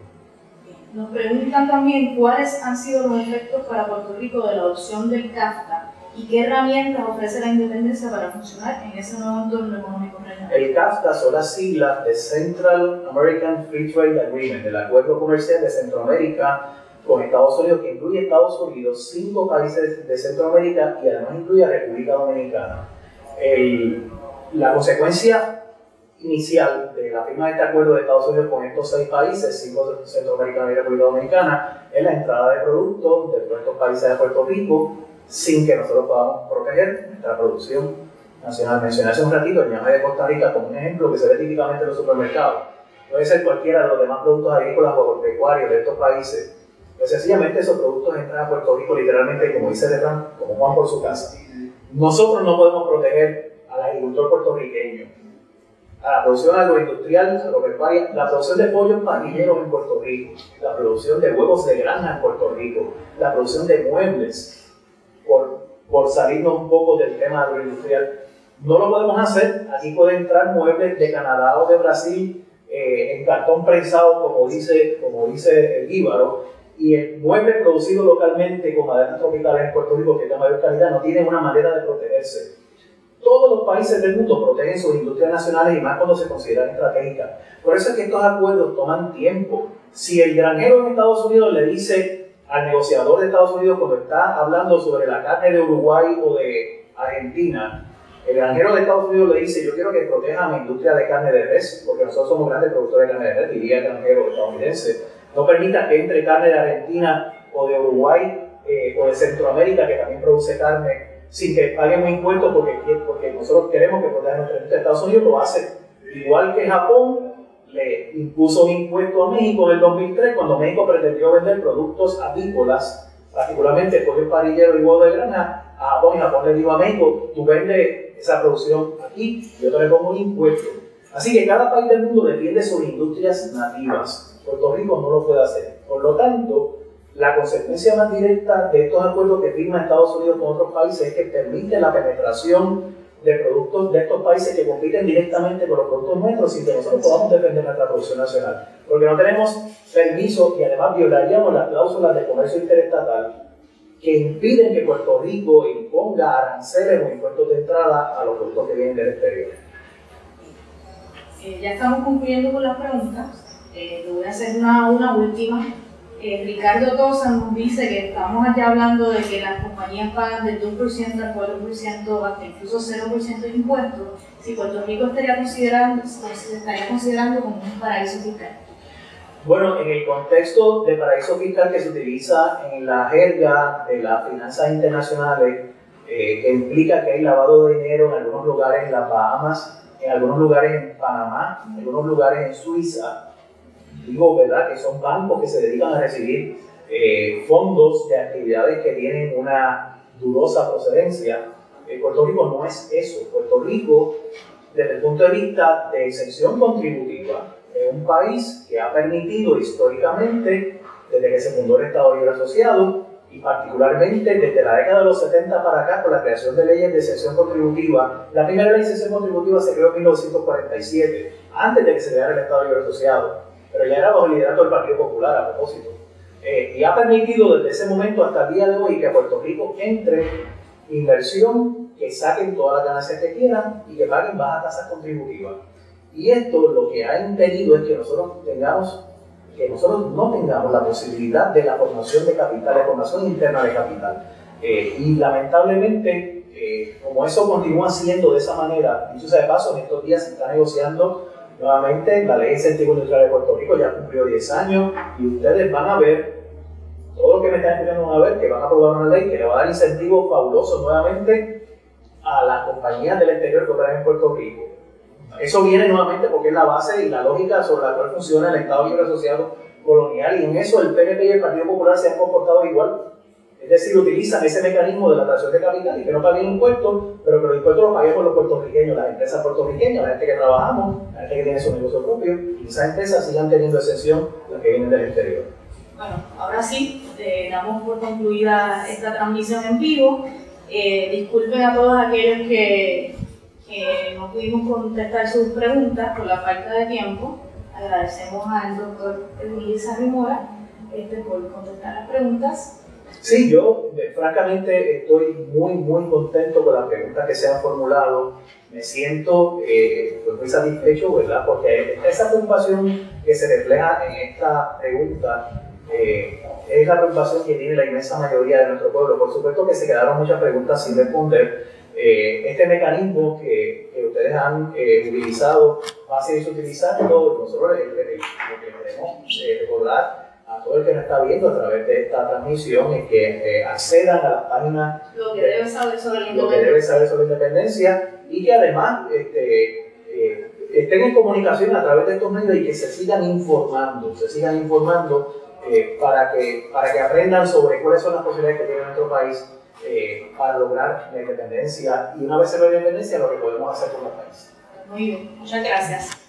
Nos preguntan también cuáles han sido los efectos para Puerto Rico de la adopción del CAFTA y qué herramientas ofrece la independencia para funcionar en ese nuevo entorno económico regional. El CAFTA son las siglas de Central American Free Trade Agreement, del Acuerdo Comercial de Centroamérica con Estados Unidos, que incluye Estados Unidos, cinco países de Centroamérica y además incluye a República Dominicana. la consecuencia inicial de la firma de este acuerdo de Estados Unidos con estos seis países, cinco centroamericanos y República Dominicana, es la entrada de productos de estos países de Puerto Rico sin que nosotros podamos proteger nuestra producción nacional. Mencioné hace un ratito el llame de Costa Rica como un ejemplo que se ve típicamente en los supermercados. Puede ser cualquiera de los demás productos agrícolas o agropecuarios de estos países pues sencillamente esos productos entran a Puerto Rico literalmente, como dice Lebrán, como Juan por su casa. Nosotros no podemos proteger al agricultor puertorriqueño, a la producción agroindustrial, agropecuaria, la producción de pollos parrilleros en Puerto Rico, la producción de huevos de granja en Puerto Rico, la producción de muebles, por, por salirnos un poco del tema agroindustrial. No lo podemos hacer, aquí pueden entrar muebles de Canadá o de Brasil eh, en cartón prensado, como dice, como dice el Íbaro, y el mueble producido localmente con maderas tropicales en Puerto Rico, que es de mayor calidad, no tiene una manera de protegerse. Todos los países del mundo protegen sus industrias nacionales y más cuando se consideran estratégicas. Por eso es que estos acuerdos toman tiempo. Si el granjero en Estados Unidos le dice al negociador de Estados Unidos cuando está hablando sobre la carne de Uruguay o de Argentina, el granjero de Estados Unidos le dice, yo quiero que proteja mi industria de carne de res, porque nosotros somos grandes productores de carne de res, diría el granjero estadounidense. No permita que entre carne de Argentina o de Uruguay eh, o de Centroamérica, que también produce carne, sin que paguemos impuestos porque, porque nosotros queremos que proteja nuestra industria. Estados Unidos lo hace. Igual que Japón le impuso un impuesto a México en el 2003 cuando México pretendió vender productos avícolas, particularmente pollo parillero y huevo de granja, a Japón y Japón le dijo a México, tú vendes esa producción aquí, yo te le pongo un impuesto. Así que cada país del mundo defiende sus industrias nativas. Puerto Rico no lo puede hacer. Por lo tanto, la consecuencia más directa de estos acuerdos que firma Estados Unidos con otros países es que permite la penetración de productos de estos países que compiten directamente con los productos nuestros sin que nosotros podamos defender nuestra producción nacional. Porque no tenemos permiso y además violaríamos las cláusulas de comercio interestatal que impiden que Puerto Rico imponga aranceles o impuestos de entrada a los productos que vienen del exterior. Eh, ya estamos concluyendo con las preguntas. Eh, voy a hacer una, una última eh, Ricardo Tosa nos dice que estamos allá hablando de que las compañías pagan del 2% al 4%, hasta incluso 0% de impuestos, si Puerto Rico considerando, se estaría considerando como un paraíso fiscal. Bueno, en el contexto de paraíso fiscal que se utiliza en la jerga de las finanzas internacionales, eh, que implica que hay lavado de dinero en algunos lugares en las Bahamas, en algunos lugares en Panamá, en algunos lugares en Suiza, digo, ¿verdad? Que son bancos que se dedican a recibir eh, fondos de actividades que tienen una dudosa procedencia. Eh, Puerto Rico no es eso. Puerto Rico, desde el punto de vista de exención contributiva, es un país que ha permitido históricamente, desde que se fundó el Estado Libre Asociado, y particularmente desde la década de los 70 para acá, con la creación de leyes de exención contributiva. La primera ley de exención contributiva se creó en 1947, antes de que se creara el Estado Libre Asociado pero ya era bajo el liderato del Partido Popular a propósito. Eh, y ha permitido desde ese momento hasta el día de hoy que Puerto Rico entre inversión, que saquen todas las ganancias que quieran y que paguen bajas tasas contributivas. Y esto lo que ha impedido es que nosotros tengamos, que nosotros no tengamos la posibilidad de la formación de capital, de formación interna de capital. Eh, y lamentablemente, eh, como eso continúa siendo de esa manera, dicho sea de paso, en estos días se está negociando Nuevamente, la ley de incentivo industrial de Puerto Rico ya cumplió 10 años y ustedes van a ver, todo lo que me están escuchando van a ver que van a aprobar una ley que le va a dar incentivos fabulosos nuevamente a las compañías del exterior que operan en Puerto Rico. Eso viene nuevamente porque es la base y la lógica sobre la cual funciona el Estado Libre Asociado Colonial y en eso el PNP y el Partido Popular se han comportado igual es decir, utilizan ese mecanismo de la atracción de capital y que no paguen impuestos, pero que los impuestos los paguemos los puertorriqueños, las empresas puertorriqueñas, la gente que trabajamos, la gente que tiene su negocio propio, y esas empresas sigan teniendo excepción las que vienen del exterior. Bueno, ahora sí, eh, damos por concluida esta transmisión en vivo. Eh, disculpen a todos aquellos que, no pudimos contestar sus preguntas por la falta de tiempo. Agradecemos al doctor Luis Arrimora este, por contestar las preguntas. Sí, yo eh, francamente estoy muy, muy contento con las preguntas que se han formulado. Me siento eh, pues, muy satisfecho, ¿verdad? Porque esa preocupación que se refleja en esta pregunta eh, es la preocupación que tiene la inmensa mayoría de nuestro pueblo. Por supuesto que se quedaron muchas preguntas sin responder. este mecanismo que, que ustedes han utilizado va a seguir utilizando. Nosotros lo que queremos recordar a todo el que nos está viendo a través de esta transmisión es que eh, accedan a la página lo que debe saber sobre la independencia, que debe saber sobre la independencia y que además este, eh, estén en comunicación a través de estos medios y que se sigan informando, se sigan informando eh, para, que, para que aprendan sobre cuáles son las posibilidades que tiene nuestro país eh, para lograr la independencia y una vez se la independencia, lo que podemos hacer con el país. Muy bien, muchas gracias.